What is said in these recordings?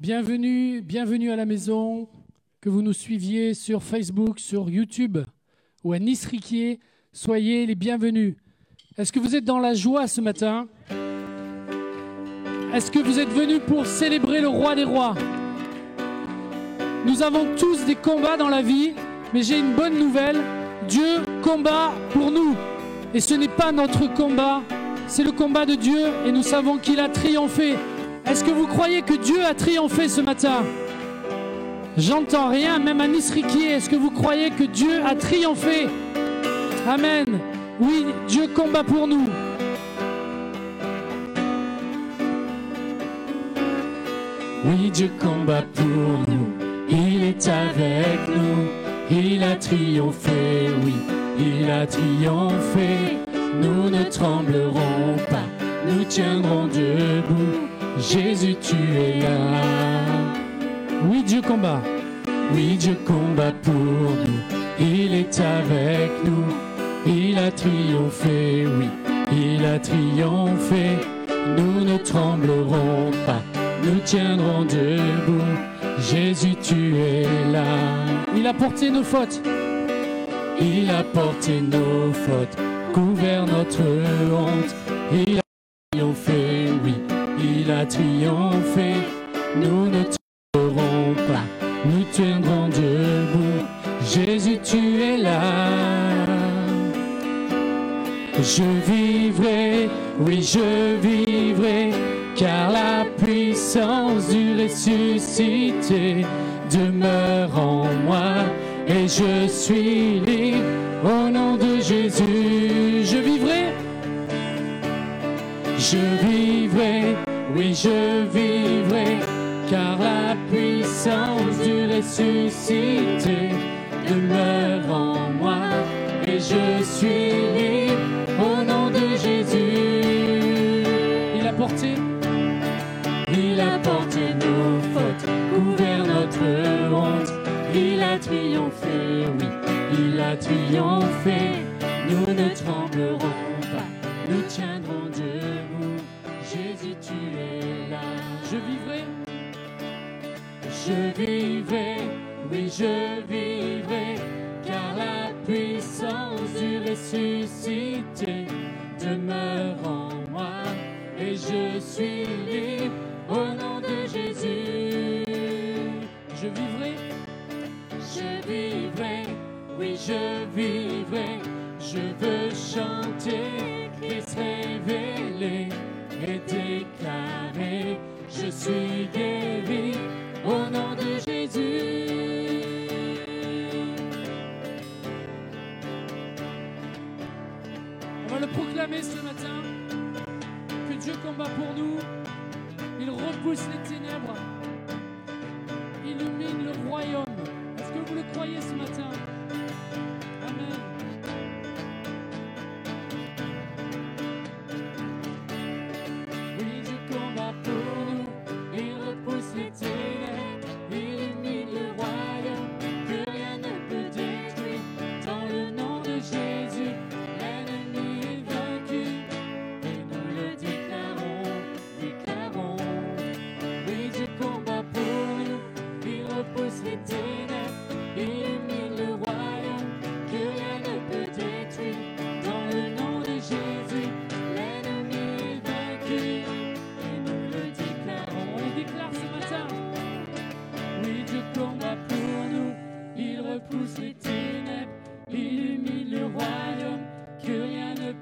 Bienvenue, bienvenue à la maison, que vous nous suiviez sur Facebook, sur YouTube ou à Nice Riquier. Soyez les bienvenus. Est-ce que vous êtes dans la joie ce matin? Est-ce que vous êtes venus pour célébrer le roi des rois? Nous avons tous des combats dans la vie, mais j'ai une bonne nouvelle. Dieu combat pour nous. Et ce n'est pas notre combat, c'est le combat de Dieu et nous savons qu'il a triomphé. Est-ce que vous croyez que Dieu a triomphé ce matin J'entends rien, même à Nisriki. Est-ce que vous croyez que Dieu a triomphé Amen. Oui, Dieu combat pour nous. Oui, Dieu combat pour nous. Il est avec nous. Il a triomphé, oui, il a triomphé. Nous ne tremblerons pas, nous tiendrons debout. Jésus, tu es là. Oui, Dieu combat. Oui, Dieu combat pour nous. Il est avec nous. Il a triomphé, oui, il a triomphé. Nous ne tremblerons pas, nous tiendrons debout. Jésus, tu es là. Il a porté nos fautes. Il a porté nos fautes, couvert notre honte. Il a triomphé, oui, il a triomphé. Nous ne tremblerons pas, nous tiendrons debout. Jésus, tu es là. Je vivrai, oui, je vivrai, car la puissance du ressuscité demeure en moi et je suis libre au nom de Jésus. Je vivrai, je vivrai, oui, je vivrai, car la puissance du ressuscité demeure en moi et je suis libre au nom de Jésus. Il a porté. Il a porté nos fautes, couvert notre honte. Il a triomphé, oui, il a triomphé. Nous ne tremblerons pas, nous tiendrons Je vivrai, oui, je vivrai, car la puissance du ressuscité demeure en moi et je suis libre au nom de Jésus. Je vivrai. Je vivrai, oui, je vivrai, je veux chanter, Christ révélé et déclarer, je suis guéri proclamer ce matin. Que Dieu combat pour nous. Il repousse les ténèbres. Illumine le royaume. Est-ce que vous le croyez ce matin? Amen.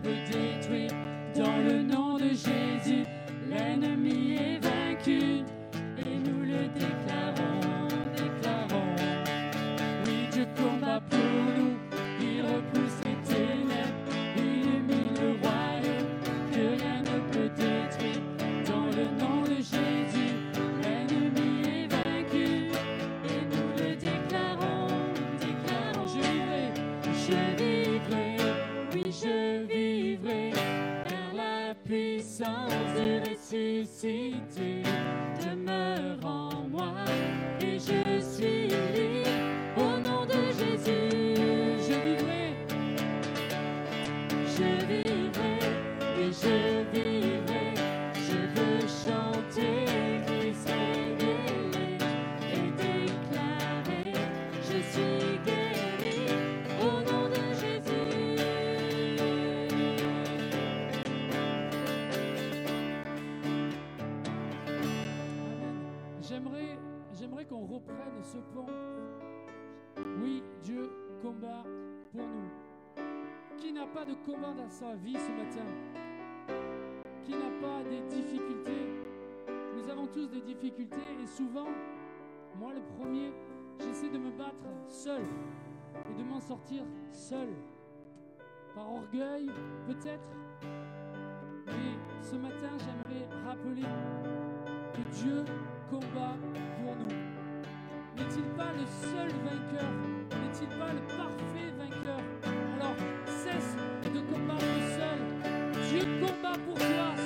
Peut détruire. Dans le nom de Jésus, l'ennemi est vaincu, et nous le déclarons. Nous. Qui n'a pas de combat dans sa vie ce matin Qui n'a pas des difficultés Nous avons tous des difficultés et souvent, moi le premier, j'essaie de me battre seul et de m'en sortir seul. Par orgueil, peut-être. Mais ce matin, j'aimerais rappeler que Dieu combat pour nous. N'est-il pas le seul vainqueur? N'est-il pas le parfait Alors, cesse de combattre seul. Dieu combat pour toi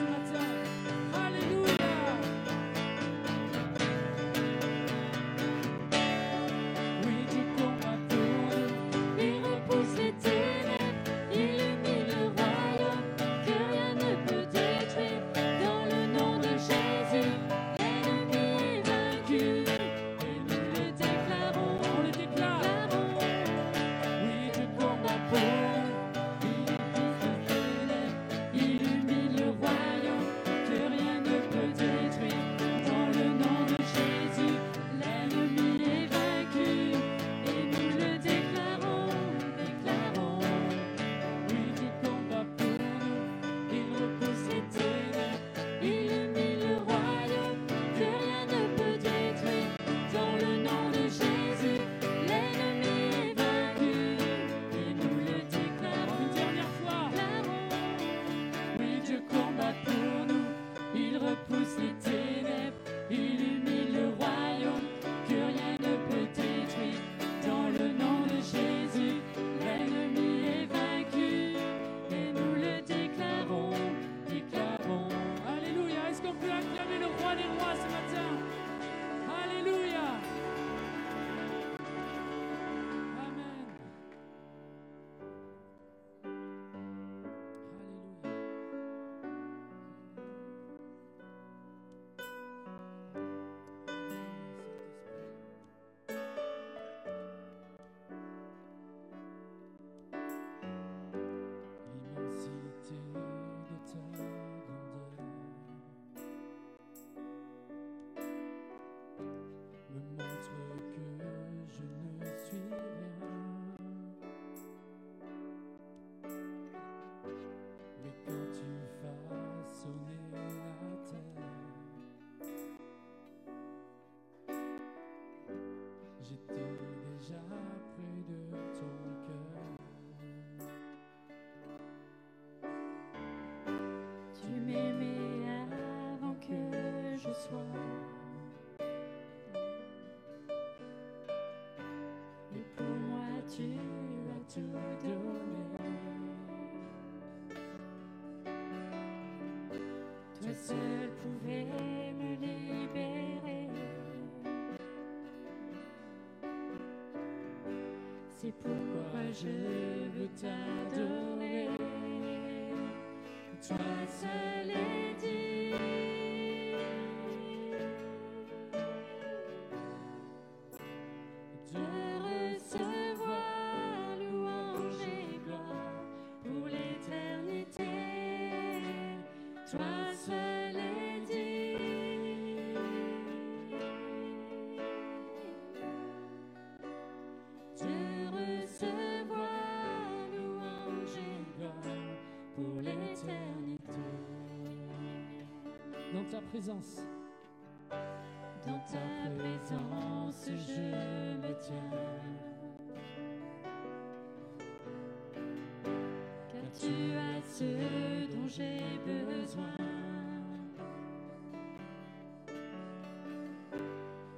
je veux t'adorer. Toi seul ta présence, Dans ta présence, je me tiens. Car tu as ce dont j'ai besoin.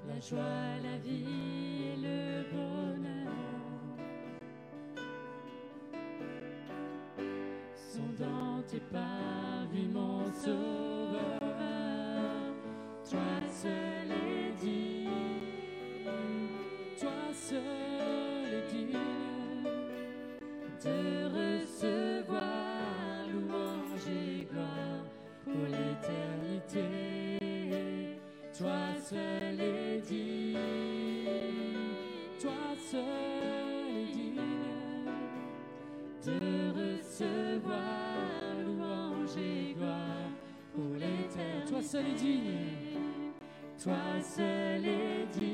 La joie, la vie et le bonheur sont dans tes mon sauveur. Seul est digne, toi seul est digne. de recevoir louange et gloire pour l'éternité. Toi seul est digne, Toi seul est digne. de recevoir louange et gloire pour l'éternité. Toi seul est digne. Toi seul est digne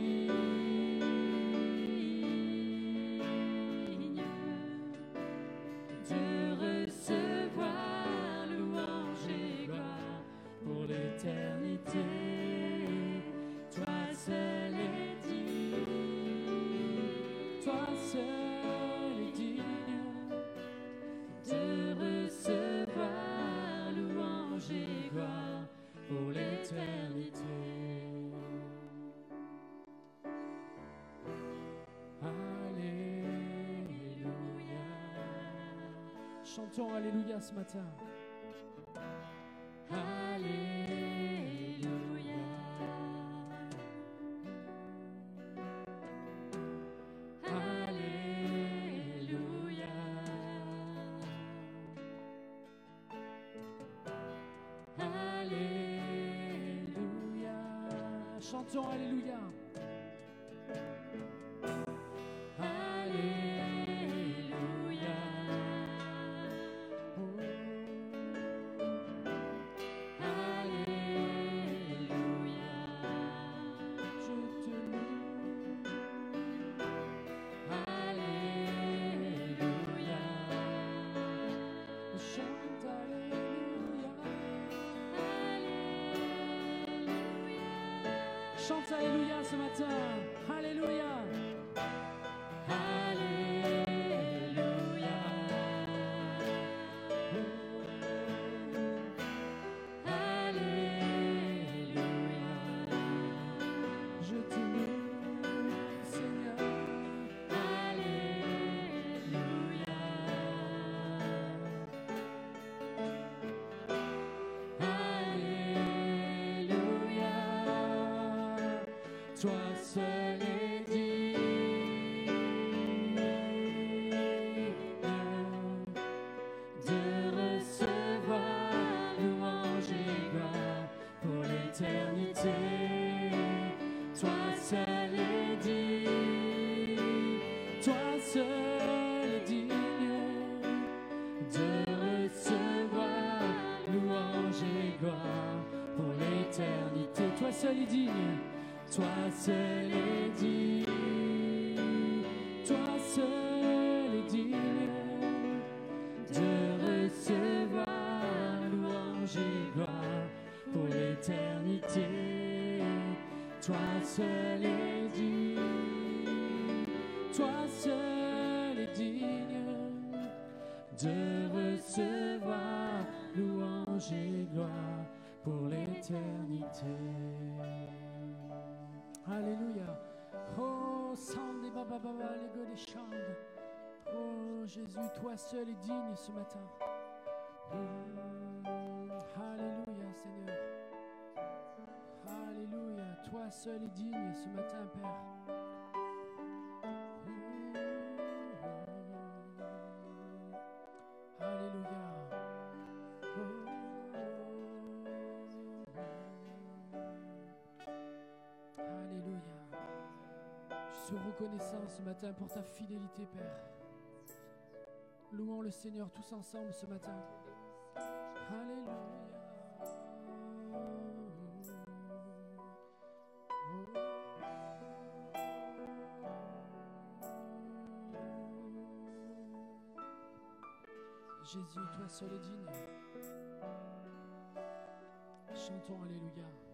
Chantons Alléluia ce matin. Alléluia Toi seul est digne de recevoir louange pour l'éternité. Toi seul est digne, toi seul est digne de recevoir louange pour l'éternité. Toi seul est digne, toi seul est digne, toi seul est digne de recevoir louange et gloire pour l'éternité. Toi seul est digne, toi seul est digne de Toi seul est digne ce matin. Mm. Alléluia, Seigneur. Alléluia. Toi seul est digne ce matin, Père. Alléluia. Alléluia. Je suis reconnaissant ce matin pour ta fidélité, Père. Louons le Seigneur tous ensemble ce matin. Alléluia. Jésus, toi seul est digne. Chantons Alléluia. Alléluia.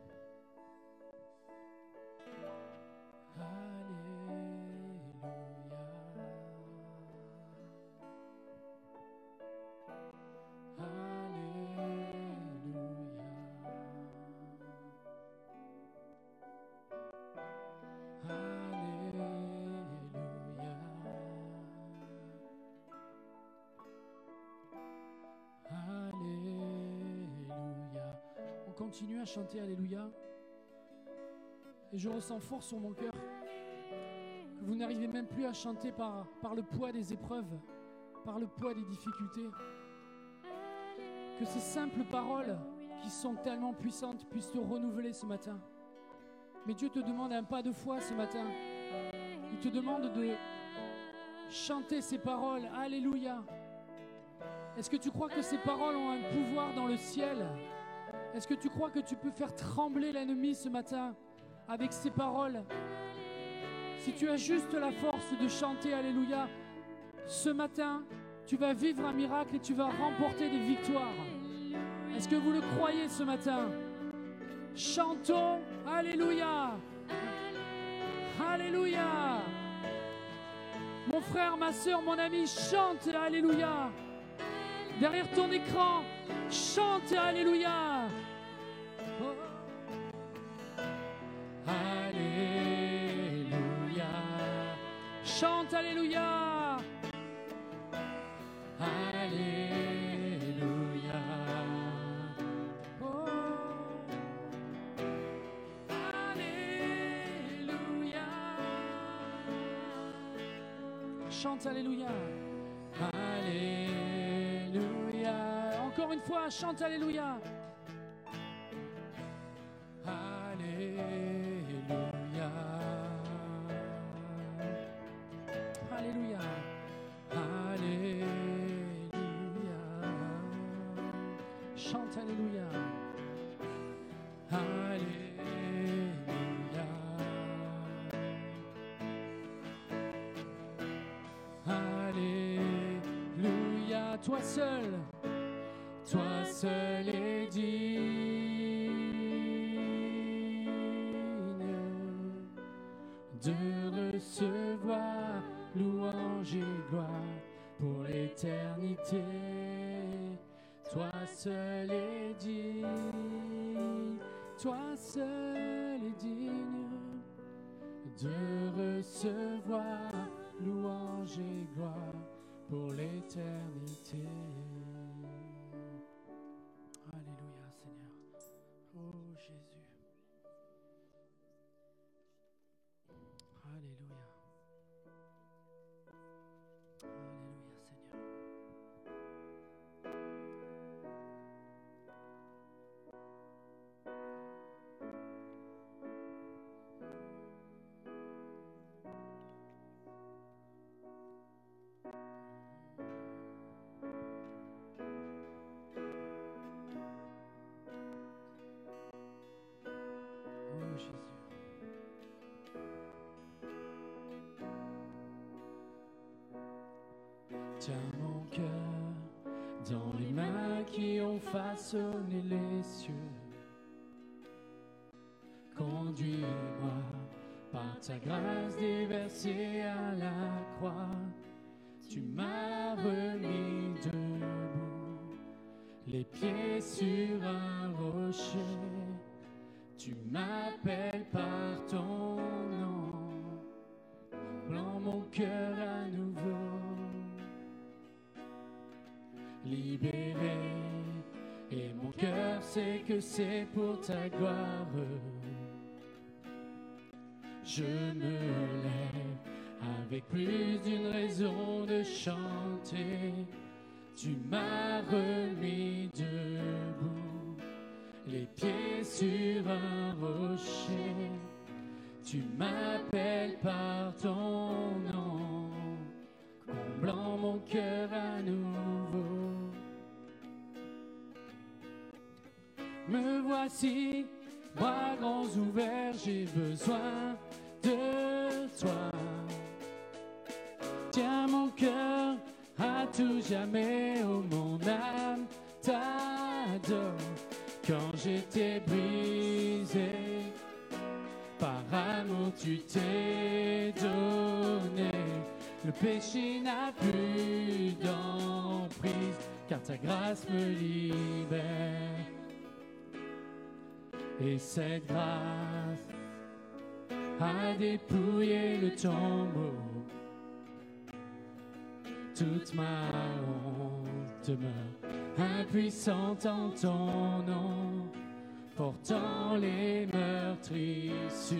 Continue à chanter Alléluia. Et je ressens fort sur mon cœur que vous n'arrivez même plus à chanter par, par le poids des épreuves, par le poids des difficultés. Que ces simples paroles qui sont tellement puissantes puissent te renouveler ce matin. Mais Dieu te demande un pas de foi ce matin. Il te demande de chanter ces paroles. Alléluia. Est-ce que tu crois que ces paroles ont un pouvoir dans le ciel? Est-ce que tu crois que tu peux faire trembler l'ennemi ce matin avec ces paroles. Si tu as juste la force de chanter Alléluia, ce matin, tu vas vivre un miracle et tu vas remporter des victoires. Est-ce que vous le croyez ce matin? Chantons Alléluia. Alléluia. Mon frère, ma soeur, mon ami, chante Alléluia. Derrière ton écran, chante Alléluia. Alléluia. Alléluia. Alléluia. Encore une fois, chante Alléluia. Toi seul, Toi seul est digne de recevoir louange et gloire pour l'éternité. Toi seul est digne, toi seul est digne de recevoir louange et gloire pour l'éternité. Qui ont façonné les cieux. Conduis-moi par ta grâce déversée à la croix. Tu m'as remis debout, les pieds sur un rocher. Tu m'appelles par ton nom, blanc mon cœur à nouveau libéré. Et mon cœur sait que c'est pour ta gloire. Je me lève avec plus d'une raison de chanter. Tu m'as remis debout, les pieds sur un rocher. Tu m'appelles par ton nom comblant mon cœur à nouveau. Voici, bras grands ouverts, j'ai besoin de toi. Tiens mon cœur à tout jamais, oh mon âme t'adore. Quand j'étais brisé, par amour tu t'es donné. Le péché n'a plus d'emprise, car ta grâce me libère. Et cette grâce a dépouillé le tombeau. Toute ma honte demeure impuissante en ton nom, portant les meurtrissures.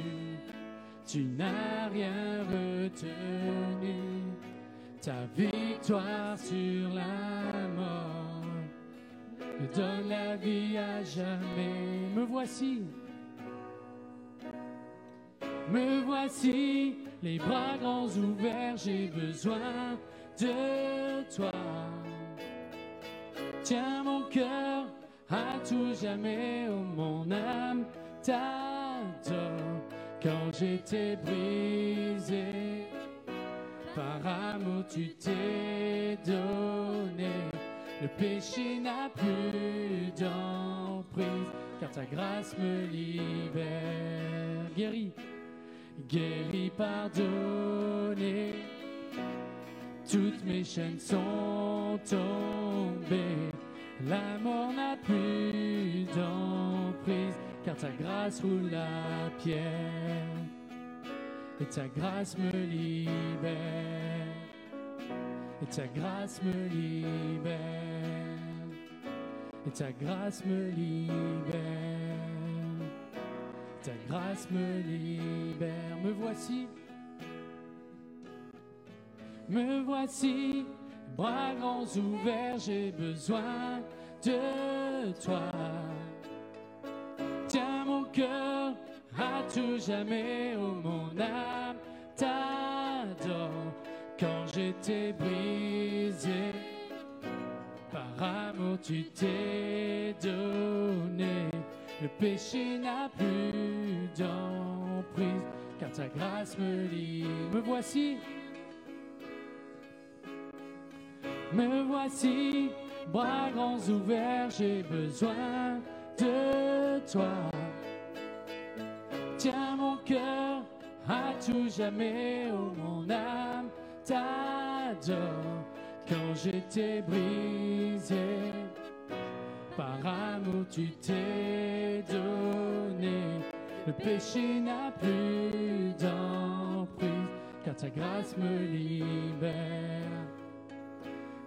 Tu n'as rien retenu, ta victoire sur la mort me donne la vie à jamais. Me voici, me voici, les bras grands ouverts, j'ai besoin de toi. Tiens mon cœur à tout jamais, oh mon âme t'adore. Quand j'étais brisé, par amour tu t'es donné. Le péché n'a plus d'emprise, car ta grâce me libère. Guéri, guéri, pardonné. Toutes mes chaînes sont tombées. La mort n'a plus d'emprise, car ta grâce roule la pierre. Et ta grâce me libère. Et ta grâce me libère. Et ta grâce me libère. Ta grâce me libère. Me voici. Me voici, bras grands ouverts, j'ai besoin de toi. Tiens mon cœur à tout jamais, oh mon âme j'étais brisé, par amour tu t'es donné. Le péché n'a plus d'emprise, car ta grâce me lie. Me voici. Me voici, bras grands ouverts, j'ai besoin de toi. Tiens mon cœur à tout jamais, oh mon âme t'adore. Quand j'étais brisé, par amour tu t'es donné. Le péché n'a plus d'emprise, car ta grâce me libère.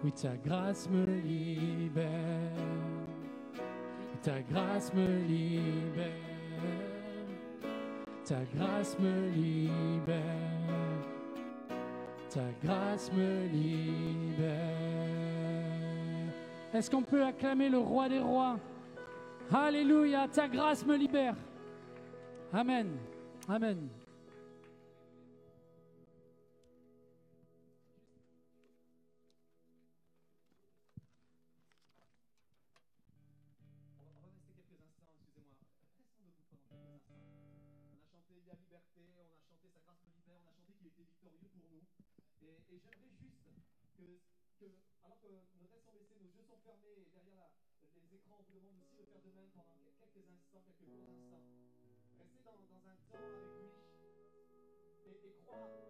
Oui, ta grâce me libère. Ta grâce me libère. Ta grâce me libère. Ta grâce me libère. Est-ce qu'on peut acclamer le roi des rois? Alléluia, ta grâce me libère. Amen. Amen. alors que nos têtes sont baissées, nos yeux sont fermés et derrière les écrans, on vous demande aussi de faire de même pendant quelques instants, quelques courts instants. Restez dans, un temps avec lui et, et croire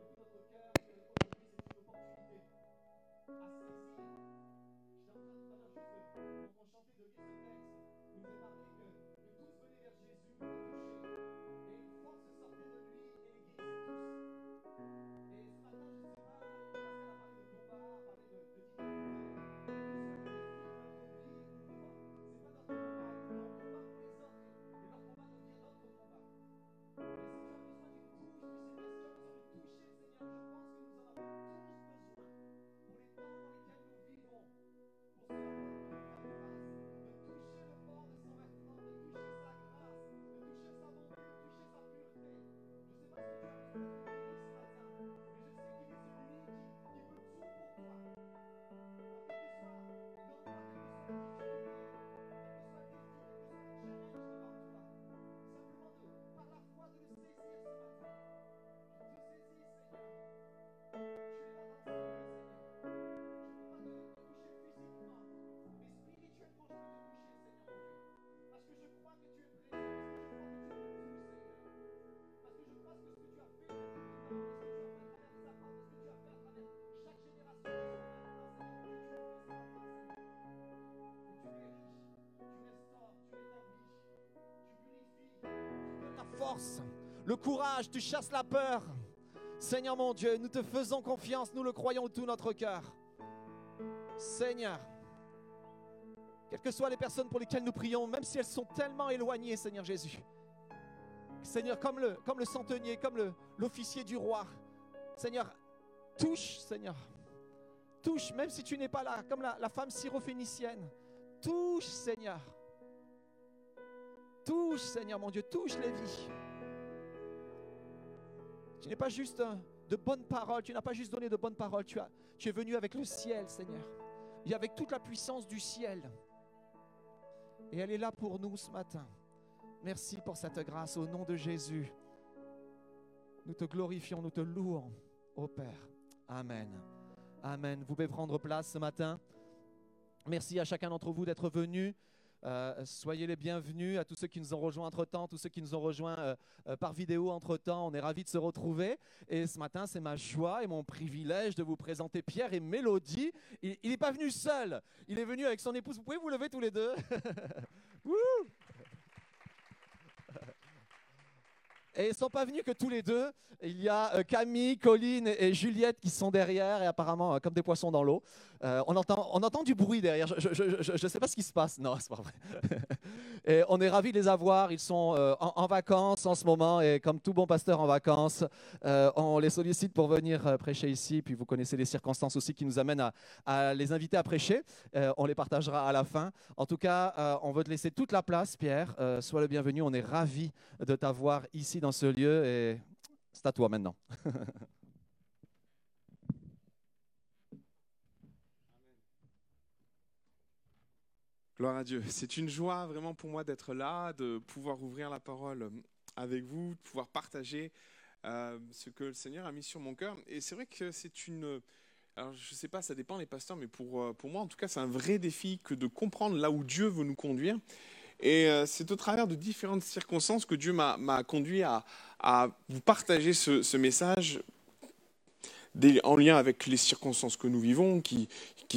le courage, tu chasses la peur. Seigneur mon Dieu, nous te faisons confiance, nous le croyons de tout notre cœur. Seigneur, quelles que soient les personnes pour lesquelles nous prions, même si elles sont tellement éloignées, Seigneur Jésus. Seigneur, comme le, comme le centenier, comme l'officier du roi. Seigneur, touche, Seigneur. Touche, même si tu n'es pas là, comme la, la femme syrophénicienne. Touche, Seigneur. Touche, Seigneur mon Dieu, touche les vies. Tu n'es pas juste de bonnes paroles, tu n'as pas juste donné de bonnes paroles, tu es venu avec le ciel, Seigneur. Et avec toute la puissance du ciel. Et elle est là pour nous ce matin. Merci pour cette grâce au nom de Jésus. Nous te glorifions, nous te louons, ô Père. Amen. Amen. Vous pouvez prendre place ce matin. Merci à chacun d'entre vous d'être venu. Euh, soyez les bienvenus à tous ceux qui nous ont rejoints entre-temps, tous ceux qui nous ont rejoints euh, euh, par vidéo entre-temps. On est ravis de se retrouver. Et ce matin, c'est ma joie et mon privilège de vous présenter Pierre et Mélodie. Il n'est pas venu seul, il est venu avec son épouse. Vous pouvez vous lever tous les deux Et ils ne sont pas venus que tous les deux. Il y a Camille, Colline et Juliette qui sont derrière et apparemment comme des poissons dans l'eau. Euh, on, entend, on entend du bruit derrière. Je ne sais pas ce qui se passe. Non, c'est pas vrai. et on est ravis de les avoir. Ils sont euh, en, vacances en ce moment. Et comme tout bon pasteur en vacances, euh, on les sollicite pour venir prêcher ici. Puis vous connaissez les circonstances aussi qui nous amènent à, les inviter à prêcher. on les partagera à la fin. En tout cas, on veut te laisser toute la place, Pierre. sois le bienvenu. On est ravis de t'avoir ici ce lieu. Et c'est à toi maintenant. Gloire à Dieu. C'est une joie vraiment pour moi d'être là, de pouvoir ouvrir la parole avec vous, de pouvoir partager euh, ce que le Seigneur a mis sur mon cœur. Et c'est vrai que c'est une... Alors je ne sais pas, ça dépend des pasteurs, mais pour, euh, pour moi en tout cas, c'est un vrai défi que de comprendre là où Dieu veut nous conduire. Et c'est au travers de différentes circonstances que Dieu m'a conduit à, vous partager ce, message en lien avec les circonstances que nous vivons, qui,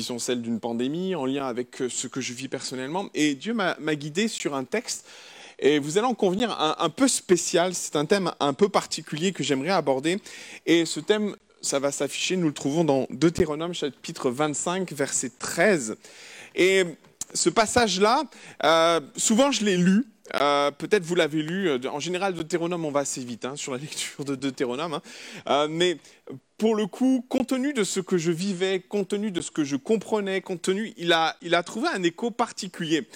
sont celles d'une pandémie, en lien avec euh, ce que je vis personnellement. Et Dieu m'a guidé sur un texte, et vous allez en convenir, un, peu spécial, c'est un thème un peu particulier que j'aimerais aborder. Et ce thème, ça va s'afficher, nous le trouvons dans Deutéronome chapitre 25, verset 13. Et ce passage-là, euh, souvent je l'ai lu, euh, peut-être vous l'avez lu, en général Deutéronome on va assez vite hein, sur la lecture de Deutéronome, hein. mais pour le coup, compte tenu de ce que je vivais, compte tenu de ce que je comprenais, compte tenu, il a, il a trouvé un écho particulier.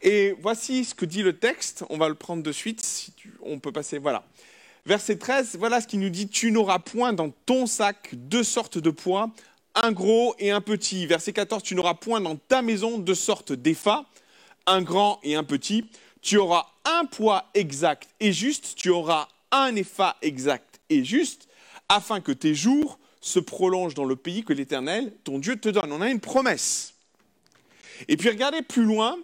Et voici ce que dit le texte, on va le prendre de suite, si on peut passer, voilà. Verset 13, voilà ce qu'il nous dit, tu n'auras point dans ton sac deux sortes de poids, un gros et un petit. Verset 14, tu n'auras point dans ta maison deux sortes d'effats, un grand et un petit. Tu auras un poids exact et juste, tu auras un effa exact et juste afin que tes jours se prolongent dans le pays que l'Éternel, ton Dieu, te donne. On a une promesse. Et puis regardez plus loin,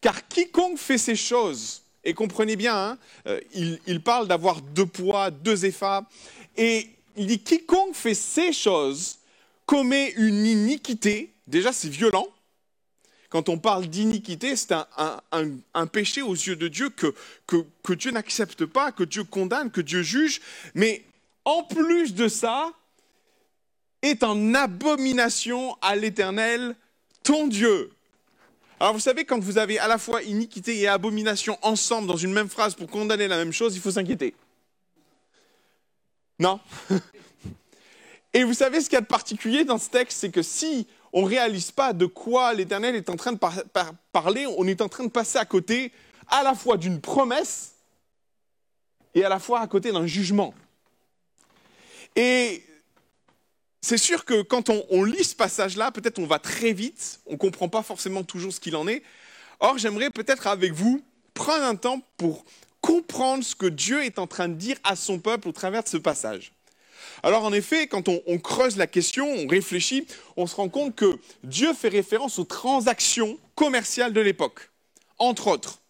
car quiconque fait ces choses, et comprenez bien, hein, euh, il, parle d'avoir deux poids, deux effats, et il dit quiconque fait ces choses commet une iniquité, déjà c'est violent, quand on parle d'iniquité, c'est un, péché aux yeux de Dieu que, que Dieu n'accepte pas, que Dieu condamne, que Dieu juge. Mais en plus de ça, est en abomination à l'Éternel, ton Dieu. Alors vous savez, quand vous avez à la fois iniquité et abomination ensemble dans une même phrase pour condamner la même chose, il faut s'inquiéter. Non? Et vous savez ce qu'il y a de particulier dans ce texte, c'est que si on ne réalise pas de quoi l'Éternel est en train de parler, on est en train de passer à côté à la fois d'une promesse et à la fois à côté d'un jugement. Et c'est sûr que quand on, lit ce passage-là, peut-être on va très vite, on ne comprend pas forcément toujours ce qu'il en est. Or, j'aimerais peut-être avec vous prendre un temps pour comprendre ce que Dieu est en train de dire à son peuple au travers de ce passage. Alors en effet, quand on, creuse la question, on réfléchit, on se rend compte que Dieu fait référence aux transactions commerciales de l'époque, entre autres.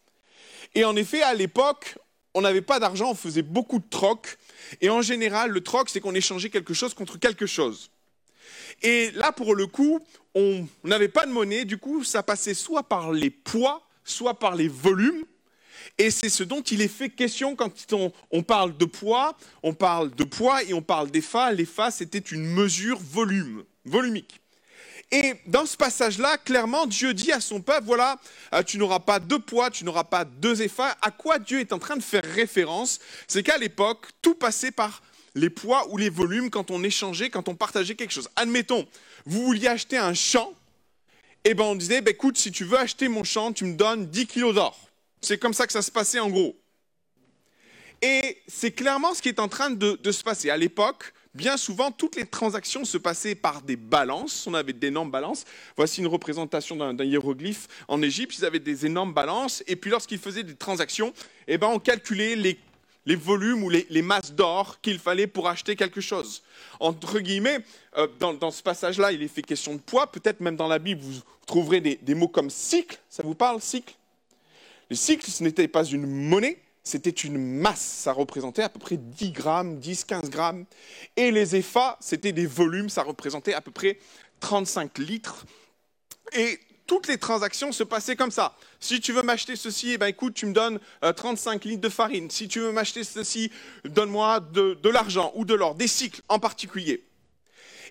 Et en effet, à l'époque, on n'avait pas d'argent, on faisait beaucoup de troc. Et en général, le troc, c'est qu'on échangeait quelque chose contre quelque chose. Et là, pour le coup, on n'avait pas de monnaie, du coup, ça passait soit par les poids, soit par les volumes. Et c'est ce dont il est fait question quand on, parle de poids, on parle de poids et on parle d'EFA. L'EFA, c'était une mesure volume, volumique. Et dans ce passage-là, clairement, Dieu dit à son peuple, voilà, euh, tu n'auras pas deux poids, tu n'auras pas deux effets. À quoi Dieu est en train de faire référence? C'est qu'à l'époque, tout passait par les poids ou les volumes quand on échangeait, quand on partageait quelque chose. Admettons, vous vouliez acheter un champ, et eh ben on disait, ben écoute, si tu veux acheter mon champ, tu me donnes 10 kilos d'or. C'est comme ça que ça se passait en gros. Et c'est clairement ce qui est en train de, se passer. À l'époque, bien souvent, toutes les transactions se passaient par des balances. On avait d'énormes balances. Voici une représentation d'un hiéroglyphe en Égypte. Ils avaient des énormes balances. Et puis, lorsqu'ils faisaient des transactions, eh ben, on calculait les volumes ou les, masses d'or qu'il fallait pour acheter quelque chose. Entre guillemets, euh, dans, ce passage-là, il est fait question de poids. Peut-être même dans la Bible, vous trouverez des mots comme cycle. Ça vous parle, cycle? Les cycles, ce n'était pas une monnaie, c'était une masse. Ça représentait à peu près 10 grammes, 10, 15 grammes. Et les EFA, c'était des volumes. Ça représentait à peu près 35 litres. Et toutes les transactions se passaient comme ça. Si tu veux m'acheter ceci, eh ben, écoute, tu me donnes 35 euh, litres de farine. Si tu veux m'acheter ceci, donne-moi de, de l'argent ou de l'or, des cycles en particulier.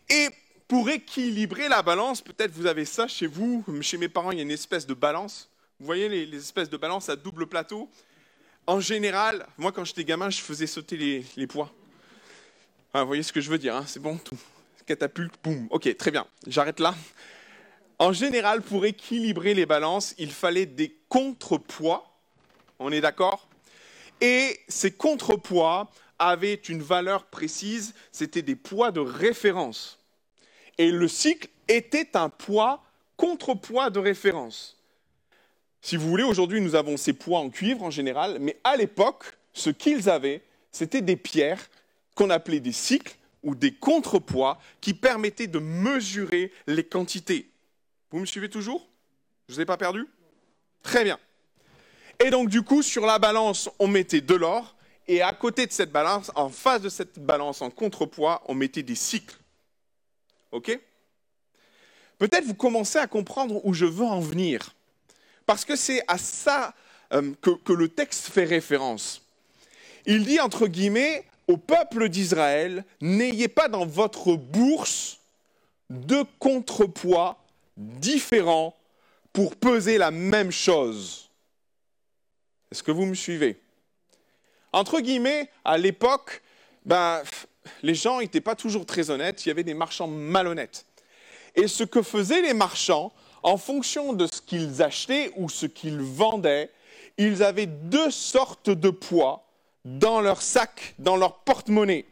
Et pour équilibrer la balance, peut-être vous avez ça chez vous, chez mes parents, il y a une espèce de balance. Vous voyez les, espèces de balance à double plateau? En général, moi quand j'étais gamin, je faisais sauter les, poids. Vous voyez ce que je veux dire, hein c'est bon tout. Catapulte, boum. Ok, très bien, j'arrête là. En général, pour équilibrer les balances, il fallait des contrepoids. On est d'accord? Et ces contrepoids avaient une valeur précise, c'était des poids de référence. Et le cycle était un poids contrepoids de référence. Si vous voulez, aujourd'hui, nous avons ces poids en cuivre en général, mais à l'époque, ce qu'ils avaient, c'était des pierres qu'on appelait des cycles ou des contrepoids qui permettaient de mesurer les quantités. Vous me suivez toujours? Je ne vous ai pas perdu? Très bien. Et donc du coup, sur la balance, on mettait de l'or, et à côté de cette balance, en face de cette balance, en contrepoids, on mettait des cycles. OK? Peut-être vous commencez à comprendre où je veux en venir, parce que c'est à ça euh, que, le texte fait référence. Il dit, entre guillemets, au peuple d'Israël, n'ayez pas dans votre bourse de contrepoids différents pour peser la même chose. Est-ce que vous me suivez? Entre guillemets, à l'époque, ben, les gens n'étaient pas toujours très honnêtes, il y avait des marchands malhonnêtes. Et ce que faisaient les marchands, en fonction de ce qu'ils achetaient ou ce qu'ils vendaient, ils avaient deux sortes de poids dans leur sac, dans leur porte-monnaie.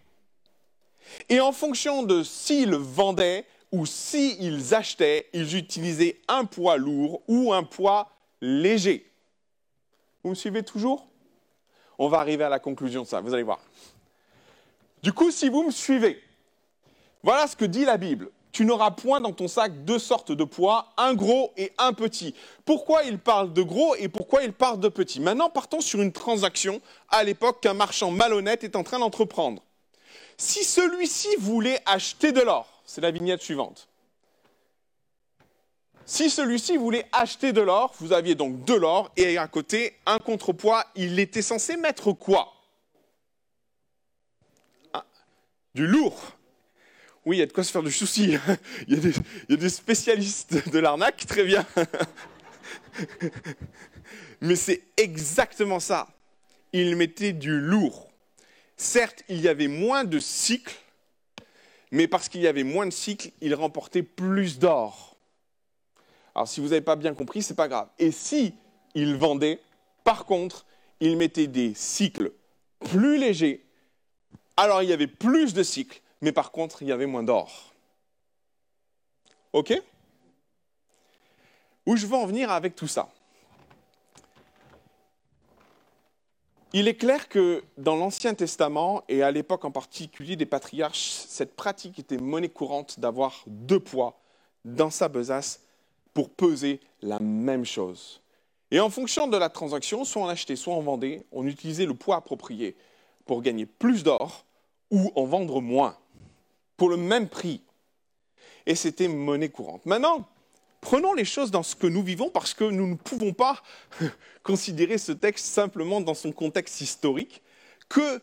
Et en fonction de s'ils vendaient ou s'ils achetaient, ils utilisaient un poids lourd ou un poids léger. Vous me suivez toujours? On va arriver à la conclusion de ça, vous allez voir. Du coup, si vous me suivez, voilà ce que dit la Bible. Tu n'auras point dans ton sac deux sortes de poids, un gros et un petit. Pourquoi il parle de gros et pourquoi il parle de petit? Maintenant, partons sur une transaction à l'époque qu'un marchand malhonnête est en train d'entreprendre. Si celui-ci voulait acheter de l'or, c'est la vignette suivante. Si celui-ci voulait acheter de l'or, vous aviez donc de l'or et à côté un contrepoids, il était censé mettre quoi? Du lourd. Oui, il y a de quoi se faire du souci. Il y a des, spécialistes de l'arnaque, très bien. Mais c'est exactement ça. Il mettait du lourd. Certes, il y avait moins de cycles, mais parce qu'il y avait moins de cycles, il remportait plus d'or. Alors si vous n'avez pas bien compris, ce n'est pas grave. Et si il vendait, par contre, il mettait des cycles plus légers, alors il y avait plus de cycles, mais par contre, il y avait moins d'or. OK? Où je veux en venir avec tout ça Il est clair que dans l'Ancien Testament, et à l'époque en particulier des patriarches, cette pratique était monnaie courante d'avoir deux poids dans sa besace pour peser la même chose. Et en fonction de la transaction, soit on achetait, soit on vendait, on utilisait le poids approprié pour gagner plus d'or ou en vendre moins, pour le même prix. Et c'était monnaie courante. Maintenant, Prenons les choses dans ce que nous vivons parce que nous ne pouvons pas considérer ce texte simplement dans son contexte historique. Que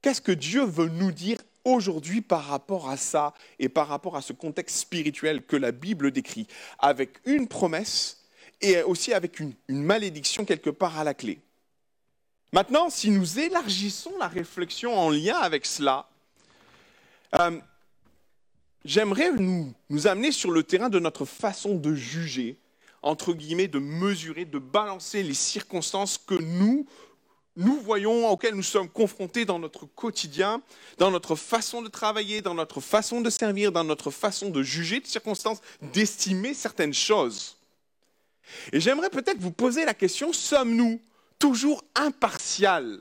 qu'est-ce que Dieu veut nous dire aujourd'hui par rapport à ça et par rapport à ce contexte spirituel que la Bible décrit, avec une promesse et aussi avec une, malédiction quelque part à la clé. Maintenant, si nous élargissons la réflexion en lien avec cela, euh, j'aimerais nous, amener sur le terrain de notre façon de juger, entre guillemets, de mesurer, de balancer les circonstances que nous, nous voyons, auxquelles nous sommes confrontés dans notre quotidien, dans notre façon de travailler, dans notre façon de servir, dans notre façon de juger de circonstances, d'estimer certaines choses. Et j'aimerais peut-être vous poser la question, sommes-nous toujours impartials?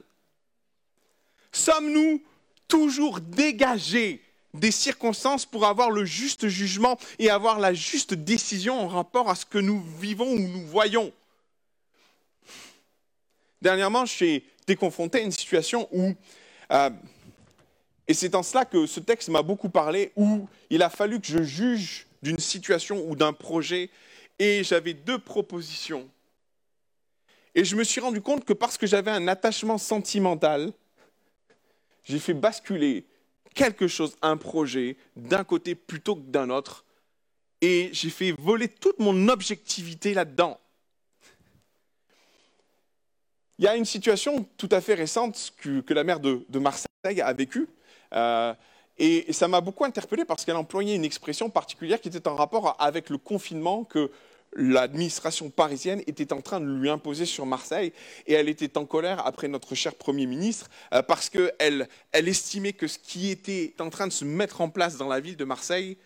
Sommes-nous toujours dégagés? Des circonstances pour avoir le juste jugement et avoir la juste décision en rapport à ce que nous vivons ou nous voyons Dernièrement, j'ai été confronté à une situation où, euh, et c'est en cela que ce texte m'a beaucoup parlé, où il a fallu que je juge d'une situation ou d'un projet, et j'avais deux propositions. Et je me suis rendu compte que parce que j'avais un attachement sentimental, j'ai fait basculer quelque chose, un projet, d'un côté plutôt que d'un autre, et j'ai fait voler toute mon objectivité là-dedans. Il y a une situation tout à fait récente que, la maire de, Marseille a vécue. Euh, et, ça m'a beaucoup interpellé parce qu'elle employait une expression particulière qui était en rapport avec le confinement que l'administration parisienne était en train de lui imposer sur Marseille. Et elle était en colère après notre cher Premier ministre euh, parce qu'elle elle estimait que ce qui était en train de se mettre en place dans la ville de Marseille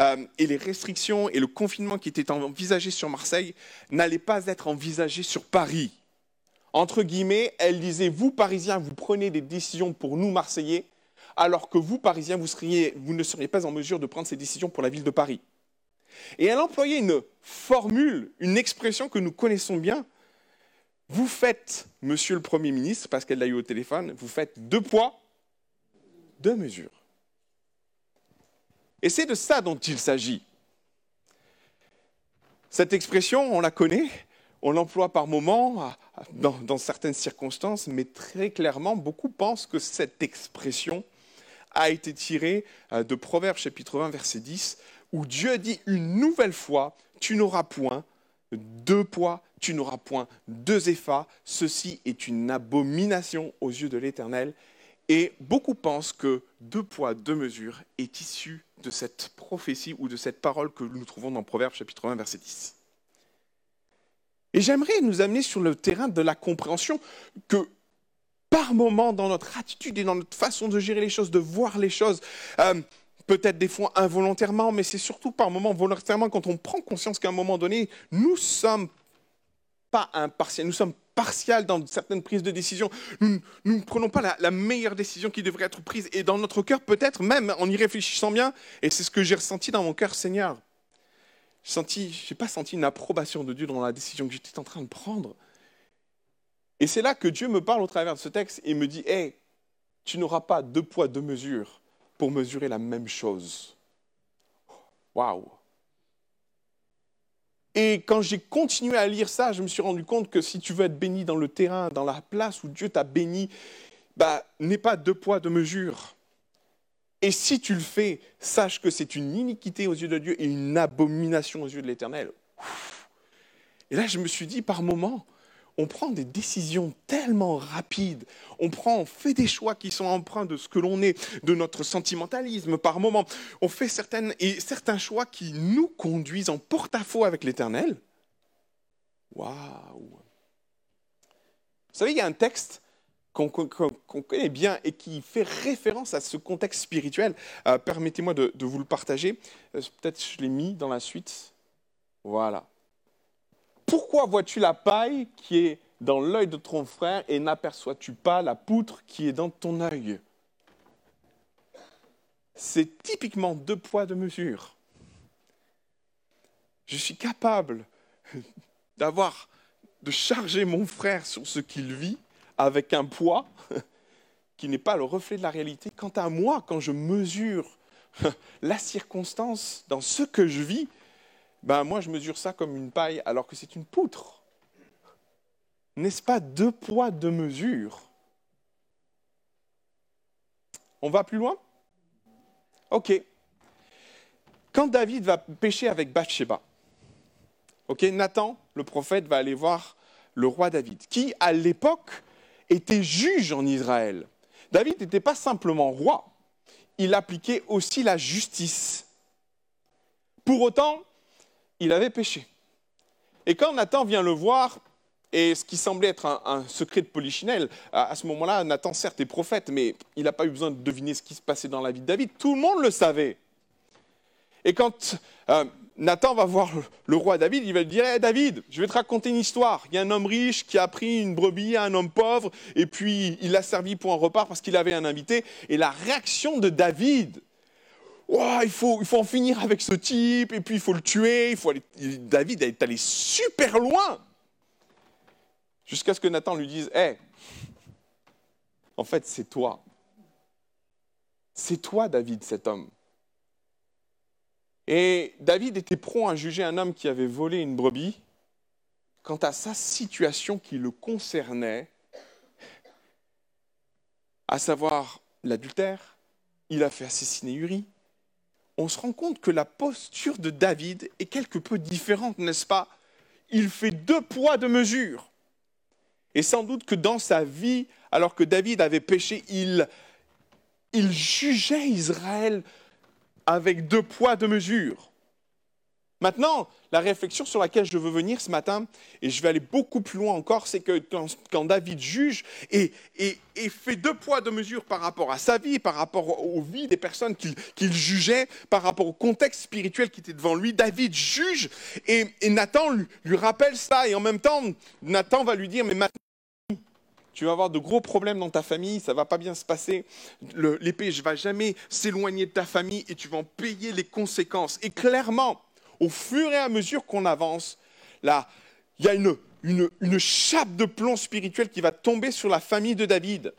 euh, et les restrictions et le confinement qui étaient envisagés sur Marseille n'allaient pas être envisagés sur Paris entre guillemets, elle disait, vous, Parisiens, vous prenez des décisions pour nous, Marseillais, alors que vous, Parisiens, vous ne seriez pas en mesure de prendre ces décisions pour la ville de Paris. Et elle employait une formule, une expression que nous connaissons bien. Vous faites, monsieur le Premier ministre, parce qu'elle l'a eu au téléphone, vous faites deux poids, deux mesures. Et c'est de ça dont il s'agit. Cette expression, on la connaît, on l'emploie par moments, dans, certaines circonstances, mais très clairement, beaucoup pensent que cette expression a été tirée euh, de Proverbes chapitre 20, verset 10, où Dieu dit une nouvelle fois, tu n'auras point deux poids, tu n'auras point deux effats, ceci est une abomination aux yeux de l'Éternel. Et beaucoup pensent que deux poids, deux mesures est issu de cette prophétie ou de cette parole que nous trouvons dans Proverbes chapitre 20, verset 10. Et j'aimerais nous amener sur le terrain de la compréhension que par moment, dans notre attitude et dans notre façon de gérer les choses, de voir les choses, euh, peut-être des fois involontairement, mais c'est surtout par moment volontairement quand on prend conscience qu'à un moment donné, nous sommes pas impartials, nous sommes partials dans certaines prises de décision. Nous ne prenons pas la, la, meilleure décision qui devrait être prise. Et dans notre cœur, peut-être même en y réfléchissant bien, et c'est ce que j'ai ressenti dans mon cœur, Seigneur, je n'ai pas senti une approbation de Dieu dans la décision que j'étais en train de prendre. Et c'est là que Dieu me parle au travers de ce texte et me dit, hé, tu n'auras pas deux poids, deux mesures pour mesurer la même chose. Waouh Et quand j'ai continué à lire ça, je me suis rendu compte que si tu veux être béni dans le terrain, dans la place où Dieu t'a béni, bah, n'est pas deux poids, deux mesures. Et si tu le fais, sache que c'est une iniquité aux yeux de Dieu et une abomination aux yeux de l'Éternel. Et là, je me suis dit, par moments, on prend des décisions tellement rapides, on prend, on fait des choix qui sont empreints de ce que l'on est, de notre sentimentalisme par moments. On fait certaines, et certains choix qui nous conduisent en porte-à-faux avec l'Éternel. Waouh Vous savez, il y a un texte qu'on connaît bien et qui fait référence à ce contexte spirituel. Euh, permettez-moi de, vous le partager. Euh, peut-être je l'ai mis dans la suite. Voilà. Pourquoi vois-tu la paille qui est dans l'œil de ton frère et n'aperçois-tu pas la poutre qui est dans ton œil? C'est typiquement deux poids, deux mesures. Je suis capable d'avoir, de charger mon frère sur ce qu'il vit avec un poids qui n'est pas le reflet de la réalité. Quant à moi, quand je mesure la circonstance dans ce que je vis, ben moi je mesure ça comme une paille alors que c'est une poutre. N'est-ce pas deux poids, deux mesures? On va plus loin? Ok. Quand David va pêcher avec Bathsheba, ok, Nathan, le prophète, va aller voir le roi David, qui à l'époque était juge en Israël. David n'était pas simplement roi, il appliquait aussi la justice. Pour autant, il avait péché. Et quand Nathan vient le voir, et ce qui semblait être un, secret de polichinelle, à, ce moment-là, Nathan certes est prophète, mais il n'a pas eu besoin de deviner ce qui se passait dans la vie de David. Tout le monde le savait. Et quand euh, Nathan va voir le, roi David, il va lui dire hey, David, je vais te raconter une histoire. Il y a un homme riche qui a pris une brebis à un homme pauvre, et puis il l'a servi pour un repas parce qu'il avait un invité. Et la réaction de David, oh, il, faut, il faut en finir avec ce type, et puis il faut le tuer. Il faut. David est allé super loin, jusqu'à ce que Nathan lui dise Hé, en fait, c'est toi. C'est toi, David, cet homme. Et David était prompt à juger un homme qui avait volé une brebis quant à sa situation qui le concernait, à savoir l'adultère. Il a fait assassiner Uri. On se rend compte que la posture de David est quelque peu différente, n'est-ce pas? Il fait deux poids, deux mesures. Et sans doute que dans sa vie, alors que David avait péché, il, il jugeait Israël avec deux poids, deux mesures. Maintenant, la réflexion sur laquelle je veux venir ce matin, et je vais aller beaucoup plus loin encore, c'est que quand, David juge et, fait deux poids, deux mesures par rapport à sa vie, par rapport aux vies des personnes qu'il jugeait, par rapport au contexte spirituel qui était devant lui, David juge et, Nathan lui, lui, rappelle ça, et en même temps, Nathan va lui dire, mais maintenant, tu vas avoir de gros problèmes dans ta famille, ça va pas bien se passer. L'épée ne va jamais s'éloigner de ta famille et tu vas en payer les conséquences. Et clairement, au fur et à mesure qu'on avance, là, il y a une, chape de plomb spirituel qui va tomber sur la famille de David.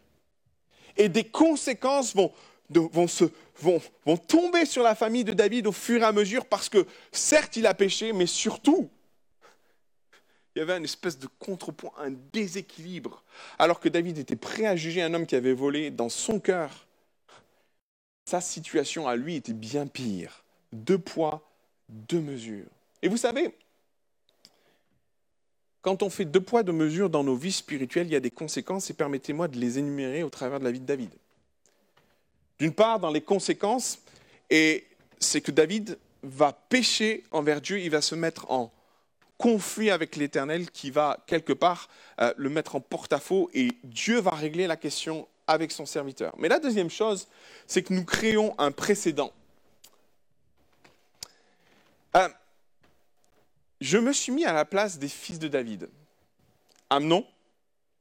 Et des conséquences vont, vont, se, vont, vont tomber sur la famille de David au fur et à mesure parce que certes il a péché, mais surtout il y avait une espèce de contrepoint, un déséquilibre. Alors que David était prêt à juger un homme qui avait volé dans son cœur, sa situation à lui était bien pire. Deux poids, deux mesures. Et vous savez, quand on fait deux poids, deux mesures dans nos vies spirituelles, il y a des conséquences et permettez-moi de les énumérer au travers de la vie de David. D'une part, dans les conséquences, et c'est que David va pécher envers Dieu, il va se mettre en conflit avec l'Éternel qui va quelque part euh, le mettre en porte-à-faux et Dieu va régler la question avec son serviteur. Mais la deuxième chose, c'est que nous créons un précédent. Euh, je me suis mis à la place des fils de David. Amnon,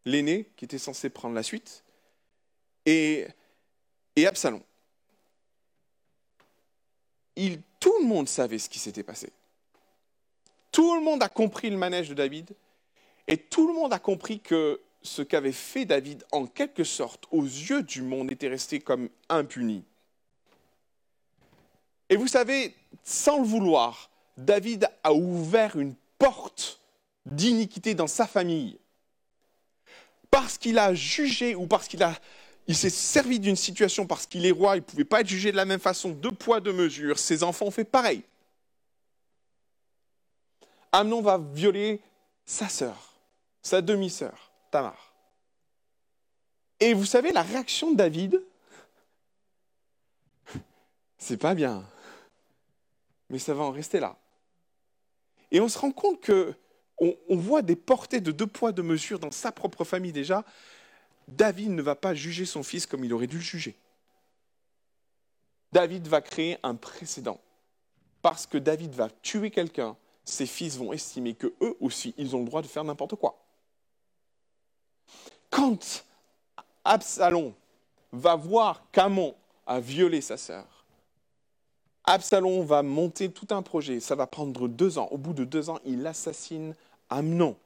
l'aîné, qui était censé prendre la suite, et, Absalom. Tout le monde savait ce qui s'était passé. Tout le monde a compris le manège de David et tout le monde a compris que ce qu'avait fait David, en quelque sorte, aux yeux du monde, était resté comme impuni. Et vous savez, sans le vouloir, David a ouvert une porte d'iniquité dans sa famille. Parce qu'il a jugé ou parce qu'il a, il s'est servi d'une situation, parce qu'il est roi, il ne pouvait pas être jugé de la même façon, deux poids, deux mesures. Ses enfants ont fait pareil. Amnon va violer sa sœur, sa demi-sœur, Tamar. Et vous savez, la réaction de David, c'est pas bien, mais ça va en rester là. Et on se rend compte que on, voit des portées de deux poids, deux mesures dans sa propre famille déjà. David ne va pas juger son fils comme il aurait dû le juger. David va créer un précédent. Parce que David va tuer quelqu'un ses fils vont estimer que eux aussi, ils ont le droit de faire n'importe quoi. Quand Absalom va voir qu'Amon a violé sa sœur, Absalom va monter tout un projet. Ça va prendre deux ans. Au bout de deux ans, il assassine Amnon.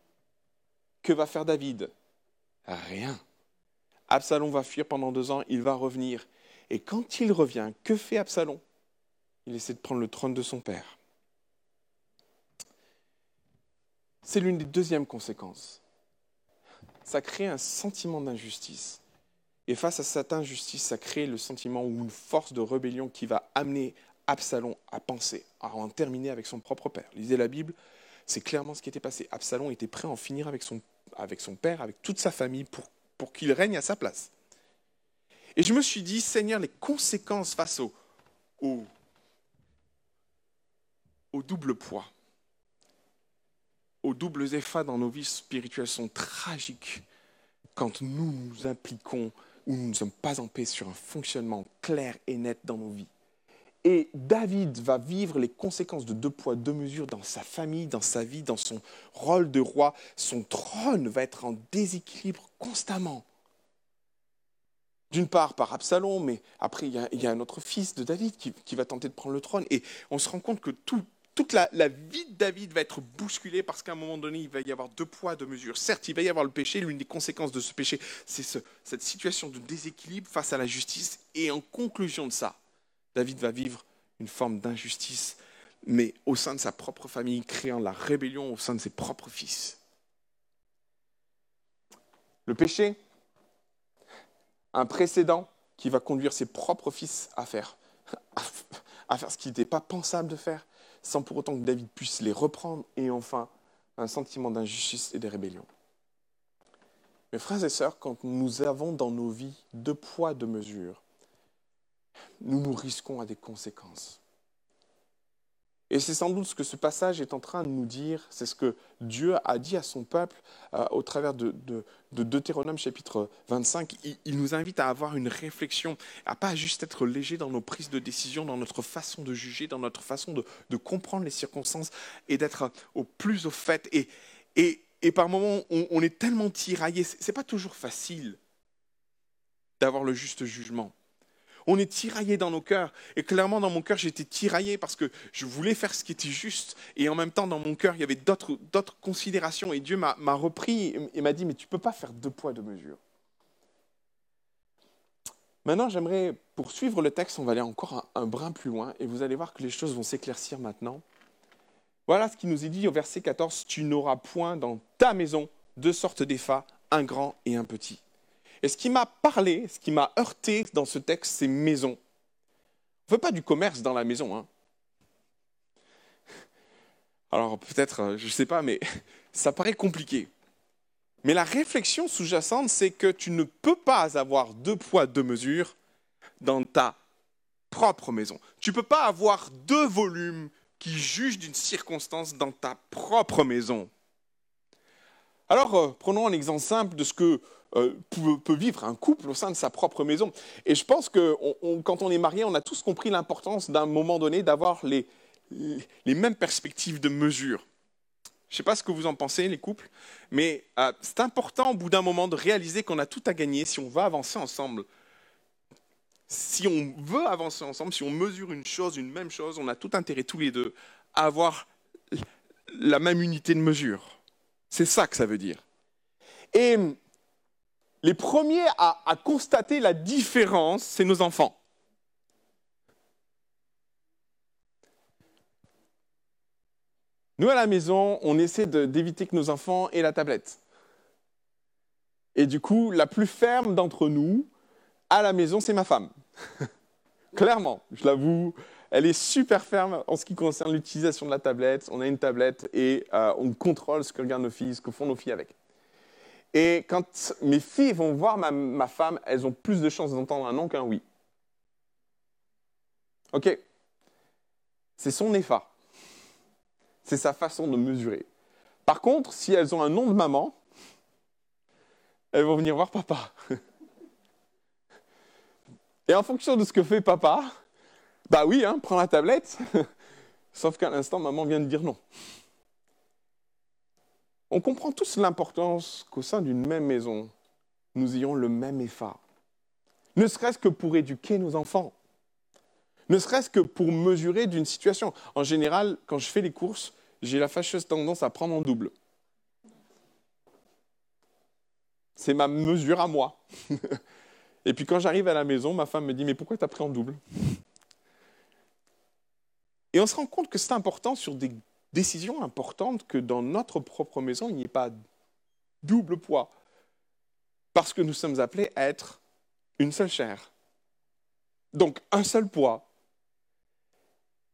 Que va faire David? Rien. Absalom va fuir pendant deux ans, il va revenir. Et quand il revient, que fait Absalom? Il essaie de prendre le trône de son père. C'est l'une des deuxièmes conséquences. Ça crée un sentiment d'injustice. Et face à cette injustice, ça crée le sentiment ou une force de rébellion qui va amener Absalom à penser, à en terminer avec son propre père. Lisez la Bible, c'est clairement ce qui était passé. Absalom était prêt à en finir avec son, père, avec toute sa famille, pour, qu'il règne à sa place. Et je me suis dit, Seigneur, les conséquences face au, au, au double poids, aux doubles effets dans nos vies spirituelles sont tragiques quand nous nous impliquons ou nous ne sommes pas en paix sur un fonctionnement clair et net dans nos vies. Et David va vivre les conséquences de deux poids, deux mesures dans sa famille, dans sa vie, dans son rôle de roi. Son trône va être en déséquilibre constamment. D'une part par Absalom, mais après il y, a, un autre fils de David qui, va tenter de prendre le trône. Et on se rend compte que tout, toute la, vie de David va être bousculée parce qu'à un moment donné, il va y avoir deux poids, deux mesures. Certes, il va y avoir le péché. L'une des conséquences de ce péché, c'est cette situation de déséquilibre face à la justice. Et en conclusion de ça, David va vivre une forme d'injustice, mais au sein de sa propre famille, créant la rébellion au sein de ses propres fils. Le péché, un précédent qui va conduire ses propres fils à faire, ce qui n'était pas pensable de faire sans pour autant que David puisse les reprendre, et enfin un sentiment d'injustice et de rébellion. Mes frères et sœurs, quand nous avons dans nos vies deux poids, deux mesures, nous nous risquons à des conséquences. Et c'est sans doute ce que ce passage est en train de nous dire, c'est ce que Dieu a dit à son peuple euh, au travers de, Deutéronome chapitre 25. Il, nous invite à avoir une réflexion, à pas juste être léger dans nos prises de décision, dans notre façon de juger, dans notre façon de, comprendre les circonstances et d'être au plus au fait. Et, et, par moments, on, on est tellement tiraillé, ce n'est pas toujours facile d'avoir le juste jugement. On est tiraillé dans nos cœurs. Et clairement, dans mon cœur, j'étais tiraillé parce que je voulais faire ce qui était juste. Et en même temps, dans mon cœur, il y avait d'autres considérations. Et Dieu m'a repris et m'a dit, mais tu ne peux pas faire deux poids, deux mesures. Maintenant, j'aimerais poursuivre le texte. On va aller encore un, brin plus loin. Et vous allez voir que les choses vont s'éclaircir maintenant. Voilà ce qui nous est dit au verset 14. Tu n'auras point dans ta maison deux sortes d'effats, un grand et un petit. Et ce qui m'a parlé, ce qui m'a heurté dans ce texte, c'est maison. On ne fait pas du commerce dans la maison. Hein. Alors peut-être, euh, je ne sais pas, mais ça paraît compliqué. Mais la réflexion sous-jacente, c'est que tu ne peux pas avoir deux poids, deux mesures dans ta propre maison. Tu ne peux pas avoir deux volumes qui jugent d'une circonstance dans ta propre maison. Alors, euh, prenons un exemple simple de ce que euh, peut, vivre un couple au sein de sa propre maison. Et je pense que quand on est marié, on a tous compris l'importance d'un moment donné d'avoir les, les, mêmes perspectives de mesure. Je ne sais pas ce que vous en pensez, les couples, mais euh, c'est important au bout d'un moment de réaliser qu'on a tout à gagner si on va avancer ensemble. Si on veut avancer ensemble, si on mesure une chose, une même chose, on a tout intérêt tous les deux à avoir la même unité de mesure. C'est ça que ça veut dire. Et les premiers à, constater la différence, c'est nos enfants. Nous, à la maison, on essaie d'éviter que nos enfants aient la tablette. Et du coup, la plus ferme d'entre nous, à la maison, c'est ma femme. Clairement, je l'avoue, elle est super ferme en ce qui concerne l'utilisation de la tablette. On a une tablette et euh, on contrôle ce que regardent nos filles, ce que font nos filles avec. Et quand mes filles vont voir ma, femme, elles ont plus de chances d'entendre un non qu'un oui. OK? C'est son EFA. C'est sa façon de mesurer. Par contre, si elles ont un nom de maman, elles vont venir voir papa. Et en fonction de ce que fait papa, bah oui, hein, prends la tablette. Sauf qu'à l'instant, maman vient de dire non on comprend tous l'importance qu'au sein d'une même maison, nous ayons le même effort. Ne serait-ce que pour éduquer nos enfants. Ne serait-ce que pour mesurer d'une situation. En général, quand je fais les courses, j'ai la fâcheuse tendance à prendre en double. C'est ma mesure à moi. Et puis quand j'arrive à la maison, ma femme me dit Mais pourquoi tu as pris en double? Et on se rend compte que c'est important sur des décision importante que dans notre propre maison, il n'y ait pas double poids. Parce que nous sommes appelés à être une seule chair. Donc un seul poids.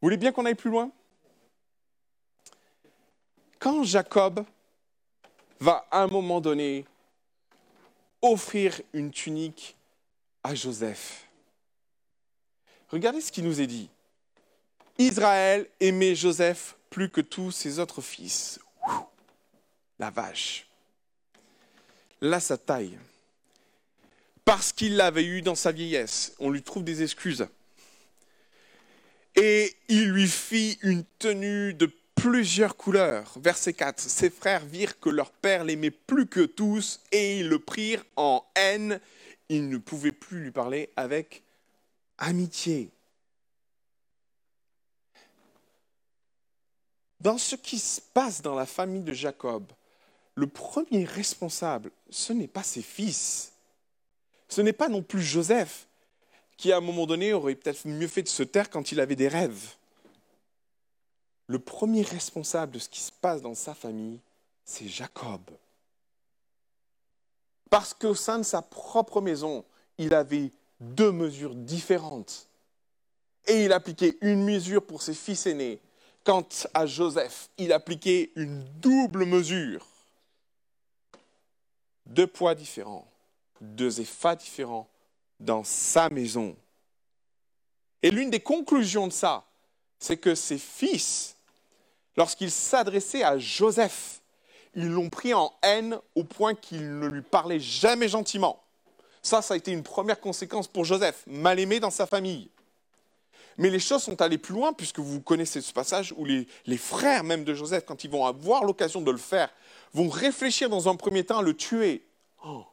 Vous voulez bien qu'on aille plus loin? Quand Jacob va à un moment donné offrir une tunique à Joseph, regardez ce qui nous est dit. Israël aimait Joseph plus que tous ses autres fils. La vache. Là, sa taille. Parce qu'il l'avait eu dans sa vieillesse. On lui trouve des excuses. et il lui fit une tenue de plusieurs couleurs. Verset 4. Ses frères virent que leur père l'aimait plus que tous et ils le prirent en haine. Ils ne pouvaient plus lui parler avec amitié. Dans ce qui se passe dans la famille de Jacob, le premier responsable, ce n'est pas ses fils. Ce n'est pas non plus Joseph, qui à un moment donné aurait peut-être mieux fait de se taire quand il avait des rêves. Le premier responsable de ce qui se passe dans sa famille, c'est Jacob. Parce qu'au sein de sa propre maison, il avait deux mesures différentes. Et il appliquait une mesure pour ses fils aînés. Quant à Joseph, il appliquait une double mesure. Deux poids différents, deux effets différents dans sa maison. Et l'une des conclusions de ça, c'est que ses fils, lorsqu'ils s'adressaient à Joseph, ils l'ont pris en haine au point qu'ils ne lui parlaient jamais gentiment. Ça, ça a été une première conséquence pour Joseph, mal aimé dans sa famille. Mais les choses sont allées plus loin, puisque vous connaissez ce passage où les, frères même de Joseph, quand ils vont avoir l'occasion de le faire, vont réfléchir dans un premier temps à le tuer. Oh.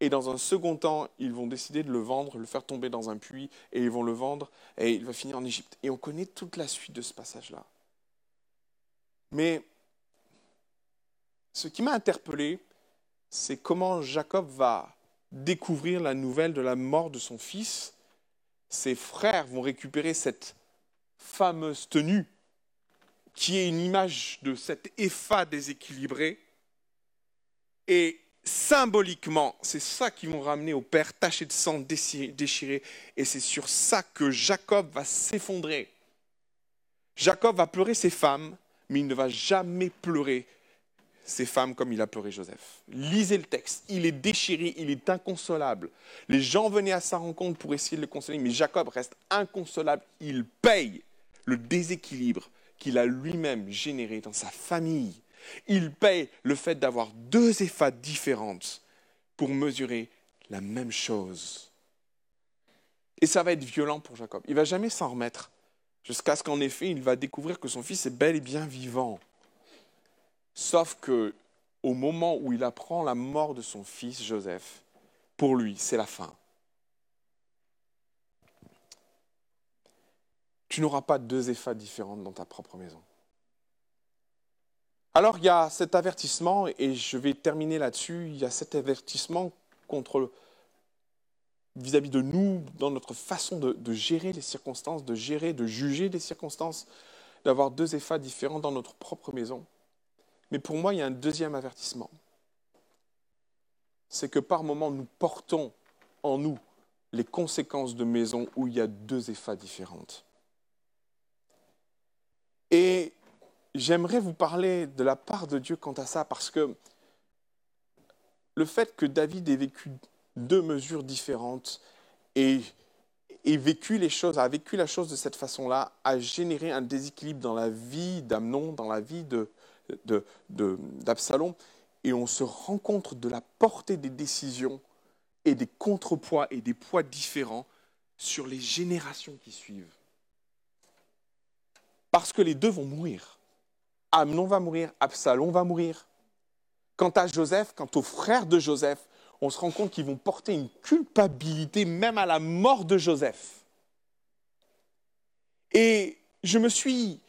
Et dans un second temps, ils vont décider de le vendre, le faire tomber dans un puits, et ils vont le vendre, et il va finir en Égypte. Et on connaît toute la suite de ce passage-là. Mais ce qui m'a interpellé, c'est comment Jacob va découvrir la nouvelle de la mort de son fils. Ses frères vont récupérer cette fameuse tenue qui est une image de cet épha déséquilibré. Et symboliquement, c'est ça qu'ils vont ramener au père, taché de sang, déchiré. Et c'est sur ça que Jacob va s'effondrer. Jacob va pleurer ses femmes, mais il ne va jamais pleurer ces femmes comme il a pleuré Joseph. Lisez le texte, il est déchiré, il est inconsolable. Les gens venaient à sa rencontre pour essayer de le consoler, mais Jacob reste inconsolable. Il paye le déséquilibre qu'il a lui-même généré dans sa famille. Il paye le fait d'avoir deux effats différentes pour mesurer la même chose. Et ça va être violent pour Jacob. Il va jamais s'en remettre, jusqu'à ce qu'en effet, il va découvrir que son fils est bel et bien vivant. Sauf que au moment où il apprend la mort de son fils Joseph, pour lui, c'est la fin. Tu n'auras pas deux effets différentes dans ta propre maison. Alors il y a cet avertissement, et je vais terminer là-dessus, il y a cet avertissement contre vis-à-vis de nous, dans notre façon de, de, gérer les circonstances, de gérer, de juger les circonstances, d'avoir deux effets différents dans notre propre maison. Mais pour moi, il y a un deuxième avertissement. C'est que par moments, nous portons en nous les conséquences de maisons où il y a deux effets différentes. Et j'aimerais vous parler de la part de Dieu quant à ça, parce que le fait que David ait vécu deux mesures différentes et, et vécu les choses, a vécu la chose de cette façon-là, a généré un déséquilibre dans la vie d'Amnon, dans la vie de, d'Absalom, et on se rend compte de la portée des décisions et des contrepoids et des poids différents sur les générations qui suivent. Parce que les deux vont mourir. Amnon va mourir, Absalom va mourir. Quant à Joseph, quant aux frères de Joseph, on se rend compte qu'ils vont porter une culpabilité même à la mort de Joseph. Et je me suis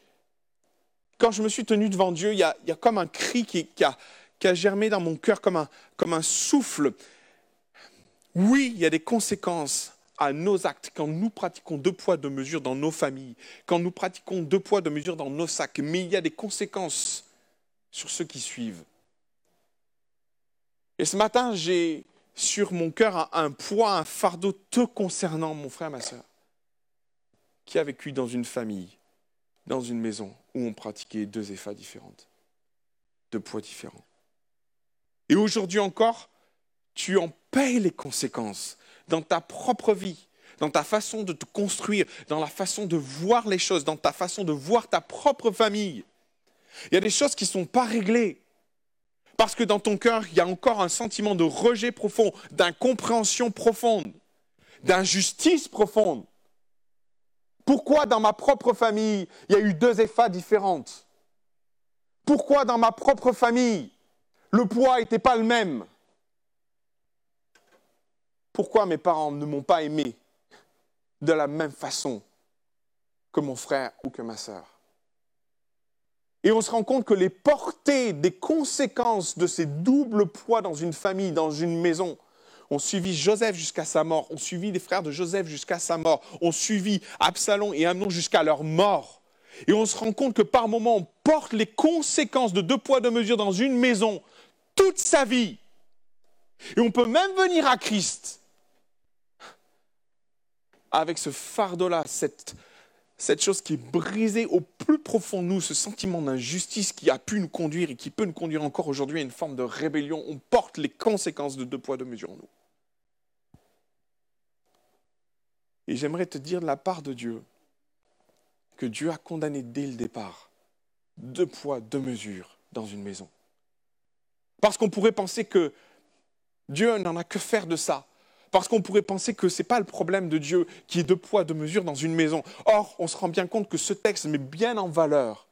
quand je me suis tenu devant Dieu, il y a, comme un cri qui, a, germé dans mon cœur, comme un, un souffle. Oui, il y a des conséquences à nos actes quand nous pratiquons deux poids, deux mesures dans nos familles, quand nous pratiquons deux poids, deux mesures dans nos sacs, mais il y a des conséquences sur ceux qui suivent. Et ce matin, j'ai sur mon cœur un, poids, un fardeau te concernant, mon frère, ma soeur, qui a vécu dans une famille, dans une maison où on pratiquait deux effets différentes, deux poids différents. Et aujourd'hui encore, tu en payes les conséquences dans ta propre vie, dans ta façon de te construire, dans la façon de voir les choses, dans ta façon de voir ta propre famille. Il y a des choses qui ne sont pas réglées. Parce que dans ton cœur, il y a encore un sentiment de rejet profond, d'incompréhension profonde, d'injustice profonde. Pourquoi dans ma propre famille, il y a eu deux effats différentes? Pourquoi dans ma propre famille, le poids n'était pas le même? Pourquoi mes parents ne m'ont pas aimé de la même façon que mon frère ou que ma sœur? Et on se rend compte que les portées des conséquences de ces doubles poids dans une famille, dans une maison, ont suivi Joseph jusqu'à sa mort, ont suivi les frères de Joseph jusqu'à sa mort, ont suivi Absalom et Amnon jusqu'à leur mort. Et on se rend compte que par moments, on porte les conséquences de deux poids, deux mesures dans une maison toute sa vie. Et on peut même venir à Christ avec ce fardeau-là, cette, cette chose qui est brisée au plus profond de nous, ce sentiment d'injustice qui a pu nous conduire et qui peut nous conduire encore aujourd'hui à une forme de rébellion, on porte les conséquences de deux poids, deux mesures en nous. Et j'aimerais te dire de la part de Dieu que Dieu a condamné dès le départ deux poids, deux mesures dans une maison. Parce qu'on pourrait penser que Dieu n'en a que faire de ça. Parce qu'on pourrait penser que ce n'est pas le problème de Dieu qui est deux poids, deux mesures dans une maison. Or, on se rend bien compte que ce texte met bien en valeur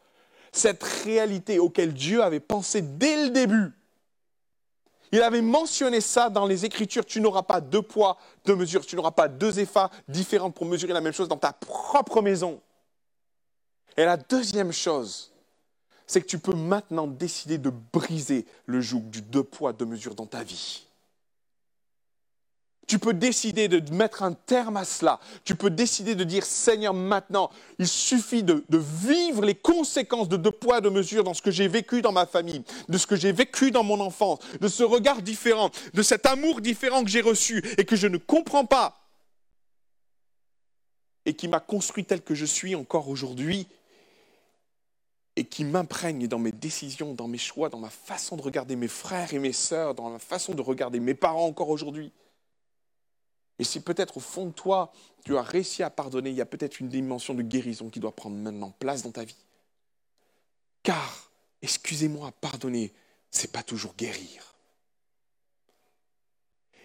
cette réalité auquel Dieu avait pensé dès le début. Il avait mentionné ça dans les Écritures. Tu n'auras pas deux poids, deux mesures. Tu n'auras pas deux effets différents pour mesurer la même chose dans ta propre maison. Et la deuxième chose, c'est que tu peux maintenant décider de briser le joug du deux poids, deux mesures dans ta vie. Tu peux décider de mettre un terme à cela. Tu peux décider de dire, Seigneur, maintenant, il suffit de, vivre les conséquences de deux poids, deux mesures dans ce que j'ai vécu dans ma famille, de ce que j'ai vécu dans mon enfance, de ce regard différent, de cet amour différent que j'ai reçu et que je ne comprends pas et qui m'a construit tel que je suis encore aujourd'hui et qui m'imprègne dans mes décisions, dans mes choix, dans ma façon de regarder mes frères et mes sœurs, dans ma façon de regarder mes parents encore aujourd'hui. Et si peut-être au fond de toi, tu as réussi à pardonner, il y a peut-être une dimension de guérison qui doit prendre maintenant place dans ta vie. Car, excusez-moi, pardonner, ce n'est pas toujours guérir.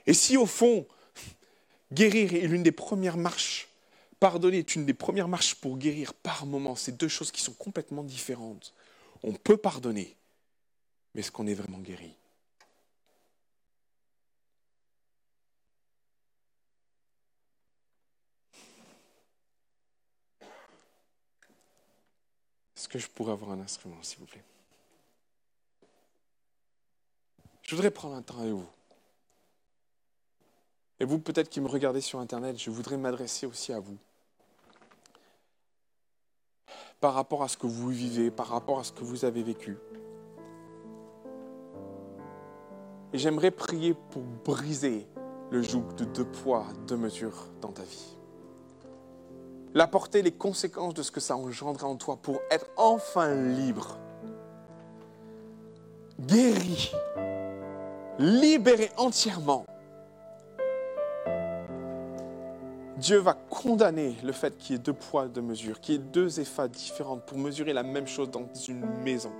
Et si au fond, guérir est l'une des premières marches, pardonner est une des premières marches pour guérir par moment, c'est deux choses qui sont complètement différentes. On peut pardonner, mais est-ce qu'on est vraiment guéri? Est-ce que je pourrais avoir un instrument, s'il vous plaît? Je voudrais prendre un temps avec vous. Et vous, peut-être qui me regardez sur Internet, je voudrais m'adresser aussi à vous. Par rapport à ce que vous vivez, par rapport à ce que vous avez vécu. Et j'aimerais prier pour briser le joug de deux poids, deux mesures dans ta vie la portée, les conséquences de ce que ça engendrait en toi pour être enfin libre, guéri, libéré entièrement. Dieu va condamner le fait qu'il y ait deux poids, deux mesures, qu'il y ait deux effets différents pour mesurer la même chose dans une maison.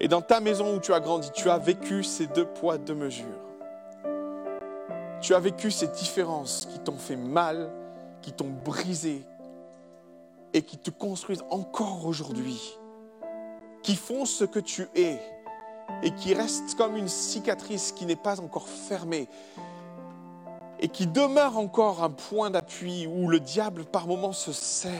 Et dans ta maison où tu as grandi, tu as vécu ces deux poids, deux mesures. Tu as vécu ces différences qui t'ont fait mal, qui t'ont brisé et qui te construisent encore aujourd'hui, qui font ce que tu es et qui restent comme une cicatrice qui n'est pas encore fermée et qui demeure encore un point d'appui où le diable par moments se sert.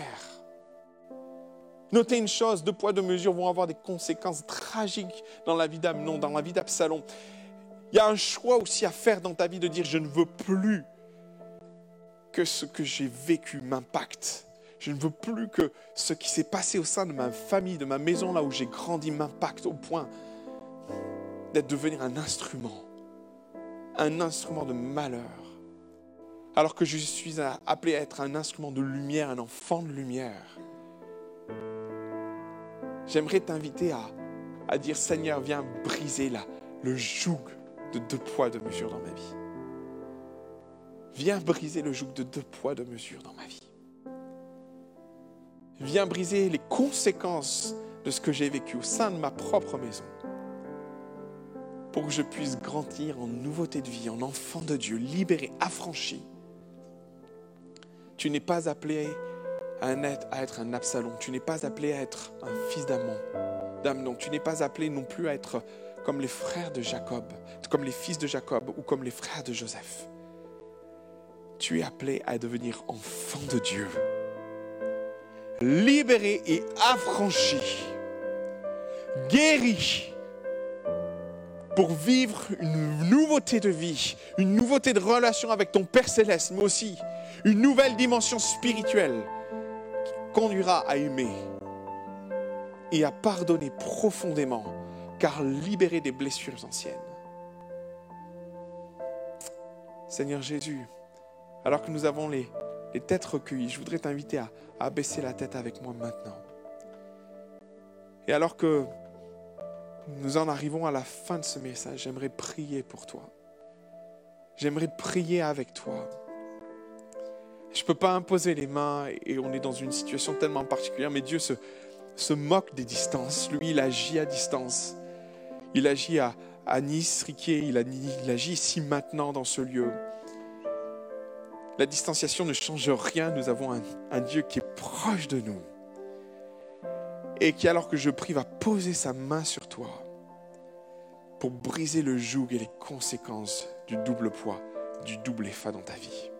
Notez une chose, deux poids, deux mesures vont avoir des conséquences tragiques dans la vie d'Amnon, dans la vie d'Absalom. Il y a un choix aussi à faire dans ta vie de dire je ne veux plus que ce que j'ai vécu m'impacte. Je ne veux plus que ce qui s'est passé au sein de ma famille, de ma maison là où j'ai grandi m'impacte au point d'être devenir un instrument, un instrument de malheur. Alors que je suis appelé à être un instrument de lumière, un enfant de lumière. J'aimerais t'inviter à, à dire Seigneur, viens briser là, le joug de deux poids, deux mesures dans ma vie. Viens briser le joug de deux poids, deux mesures dans ma vie. Viens briser les conséquences de ce que j'ai vécu au sein de ma propre maison. Pour que je puisse grandir en nouveauté de vie, en enfant de Dieu, libéré, affranchi. Tu n'es pas appelé à, être un Absalom. Tu n'es pas appelé à être un fils d'Amon. d'Amnon. Tu n'es pas appelé non plus à être comme les frères de Jacob, comme les fils de Jacob ou comme les frères de Joseph. Tu es appelé à devenir enfant de Dieu, libéré et affranchi, guéri. Pour vivre une nouveauté de vie, une nouveauté de relation avec ton Père céleste, mais aussi une nouvelle dimension spirituelle qui conduira à aimer et à pardonner profondément, car libéré des blessures anciennes. Seigneur Jésus, alors que nous avons les, têtes recueillies, je voudrais t'inviter à, à baisser la tête avec moi maintenant. Et alors que nous en arrivons à la fin de ce message. J'aimerais prier pour toi. J'aimerais prier avec toi. Je ne peux pas imposer les mains et on est dans une situation tellement particulière, mais Dieu se, se moque des distances. Lui, il agit à distance. Il agit à, Nice, Riquier, il, agit ici maintenant dans ce lieu. La distanciation ne change rien. Nous avons un Dieu qui est proche de nous et qui, alors que je prie, va poser sa main sur toi pour briser le joug et les conséquences du double poids, du double effet dans ta vie.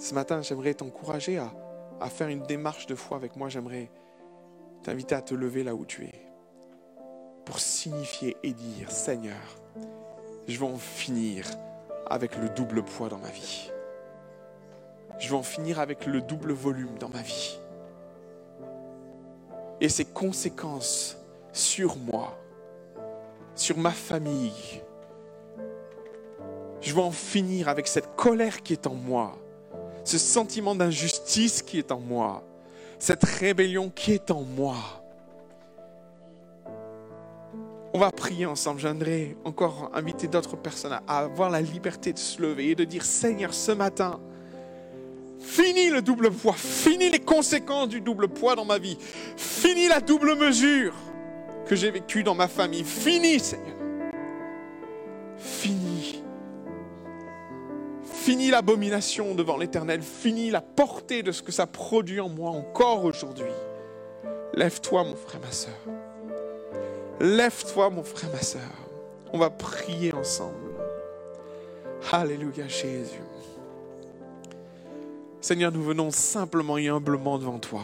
Ce matin, j'aimerais t'encourager à, à faire une démarche de foi avec moi. J'aimerais t'inviter à te lever là où tu es pour signifier et dire, Seigneur, je vais en finir avec le double poids dans ma vie. Je vais en finir avec le double volume dans ma vie et ses conséquences sur moi, sur ma famille. Je veux en finir avec cette colère qui est en moi, ce sentiment d'injustice qui est en moi, cette rébellion qui est en moi. On va prier ensemble. J'aimerais encore inviter d'autres personnes à avoir la liberté de se lever et de dire, Seigneur, ce matin, Fini le double poids, fini les conséquences du double poids dans ma vie, fini la double mesure que j'ai vécue dans ma famille, fini Seigneur. Fini. Fini l'abomination devant l'Éternel, fini la portée de ce que ça produit en moi encore aujourd'hui. Lève-toi mon frère, ma soeur. Lève-toi mon frère, ma soeur. On va prier ensemble. Alléluia Jésus. Seigneur, nous venons simplement et humblement devant toi.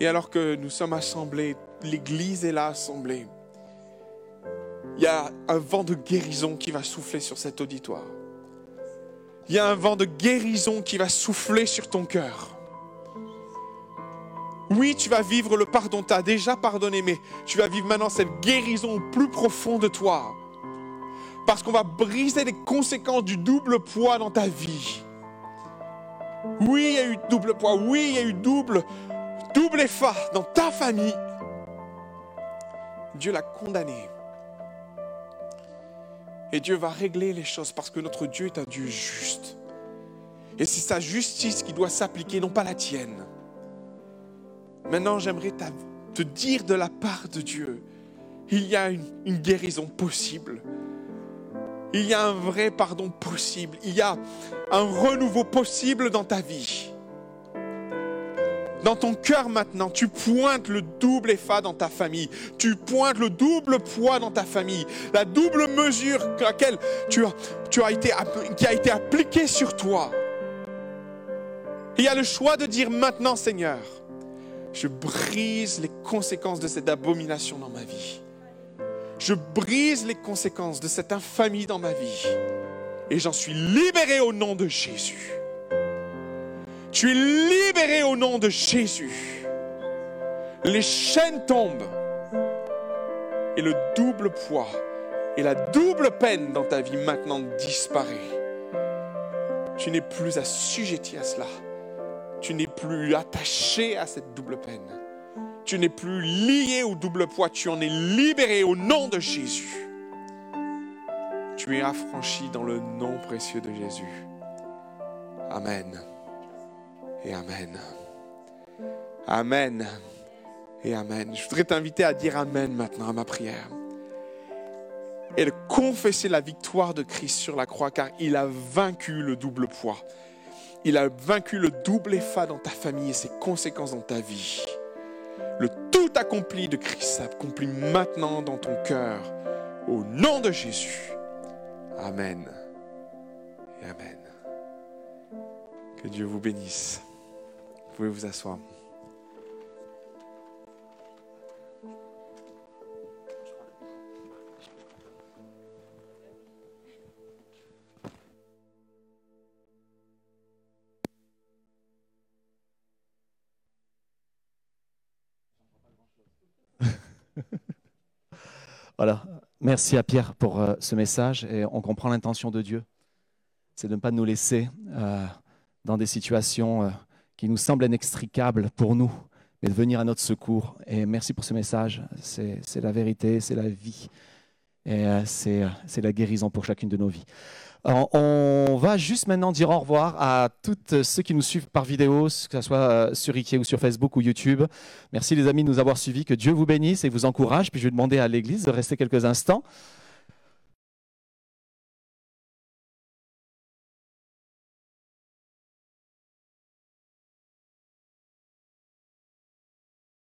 Et alors que nous sommes assemblés, l'Église est là assemblée, il y a un vent de guérison qui va souffler sur cet auditoire. Il y a un vent de guérison qui va souffler sur ton cœur. Oui, tu vas vivre le pardon, tu as déjà pardonné, mais tu vas vivre maintenant cette guérison au plus profond de toi. Parce qu'on va briser les conséquences du double poids dans ta vie. Oui, il y a eu double poids. Oui, il y a eu double, double effort dans ta famille. Dieu l'a condamné. Et Dieu va régler les choses parce que notre Dieu est un Dieu juste. Et c'est sa justice qui doit s'appliquer, non pas la tienne. Maintenant, j'aimerais te dire de la part de Dieu, il y a une guérison possible. Il y a un vrai pardon possible. Il y a un renouveau possible dans ta vie. Dans ton cœur maintenant, tu pointes le double effet dans ta famille. Tu pointes le double poids dans ta famille. La double mesure qui a été appliquée sur toi. il y a le choix de dire maintenant, Seigneur, je brise les conséquences de cette abomination dans ma vie. Je brise les conséquences de cette infamie dans ma vie. Et j'en suis libéré au nom de Jésus. Tu es libéré au nom de Jésus. Les chaînes tombent. Et le double poids et la double peine dans ta vie maintenant disparaît. Tu n'es plus assujetti à cela. Tu n'es plus attaché à cette double peine. Tu n'es plus lié au double poids, tu en es libéré au nom de Jésus. Tu es affranchi dans le nom précieux de Jésus. Amen. Et Amen. Amen. Et Amen. Je voudrais t'inviter à dire Amen maintenant à ma prière. et de confesser la victoire de Christ sur la croix, car il a vaincu le double poids. Il a vaincu le double effet dans ta famille et ses conséquences dans ta vie. Le tout accompli de Christ s'accomplit maintenant dans ton cœur. Au nom de Jésus. Amen. Amen. Que Dieu vous bénisse. Vous pouvez vous asseoir. Voilà. Merci à Pierre pour euh, ce message et on comprend l'intention de Dieu. C'est de ne pas nous laisser euh, dans des situations euh, qui nous semblent inextricables pour nous, mais de venir à notre secours. Et merci pour ce message. C'est la vérité, c'est la vie. Et c'est la guérison pour chacune de nos vies. On va juste maintenant dire au revoir à tous ceux qui nous suivent par vidéo, que ce soit euh, sur Ike ou sur Facebook ou YouTube. Merci les amis de nous avoir suivis. Que Dieu vous bénisse et vous encourage. Puis je vais demander à l'Église de rester quelques instants.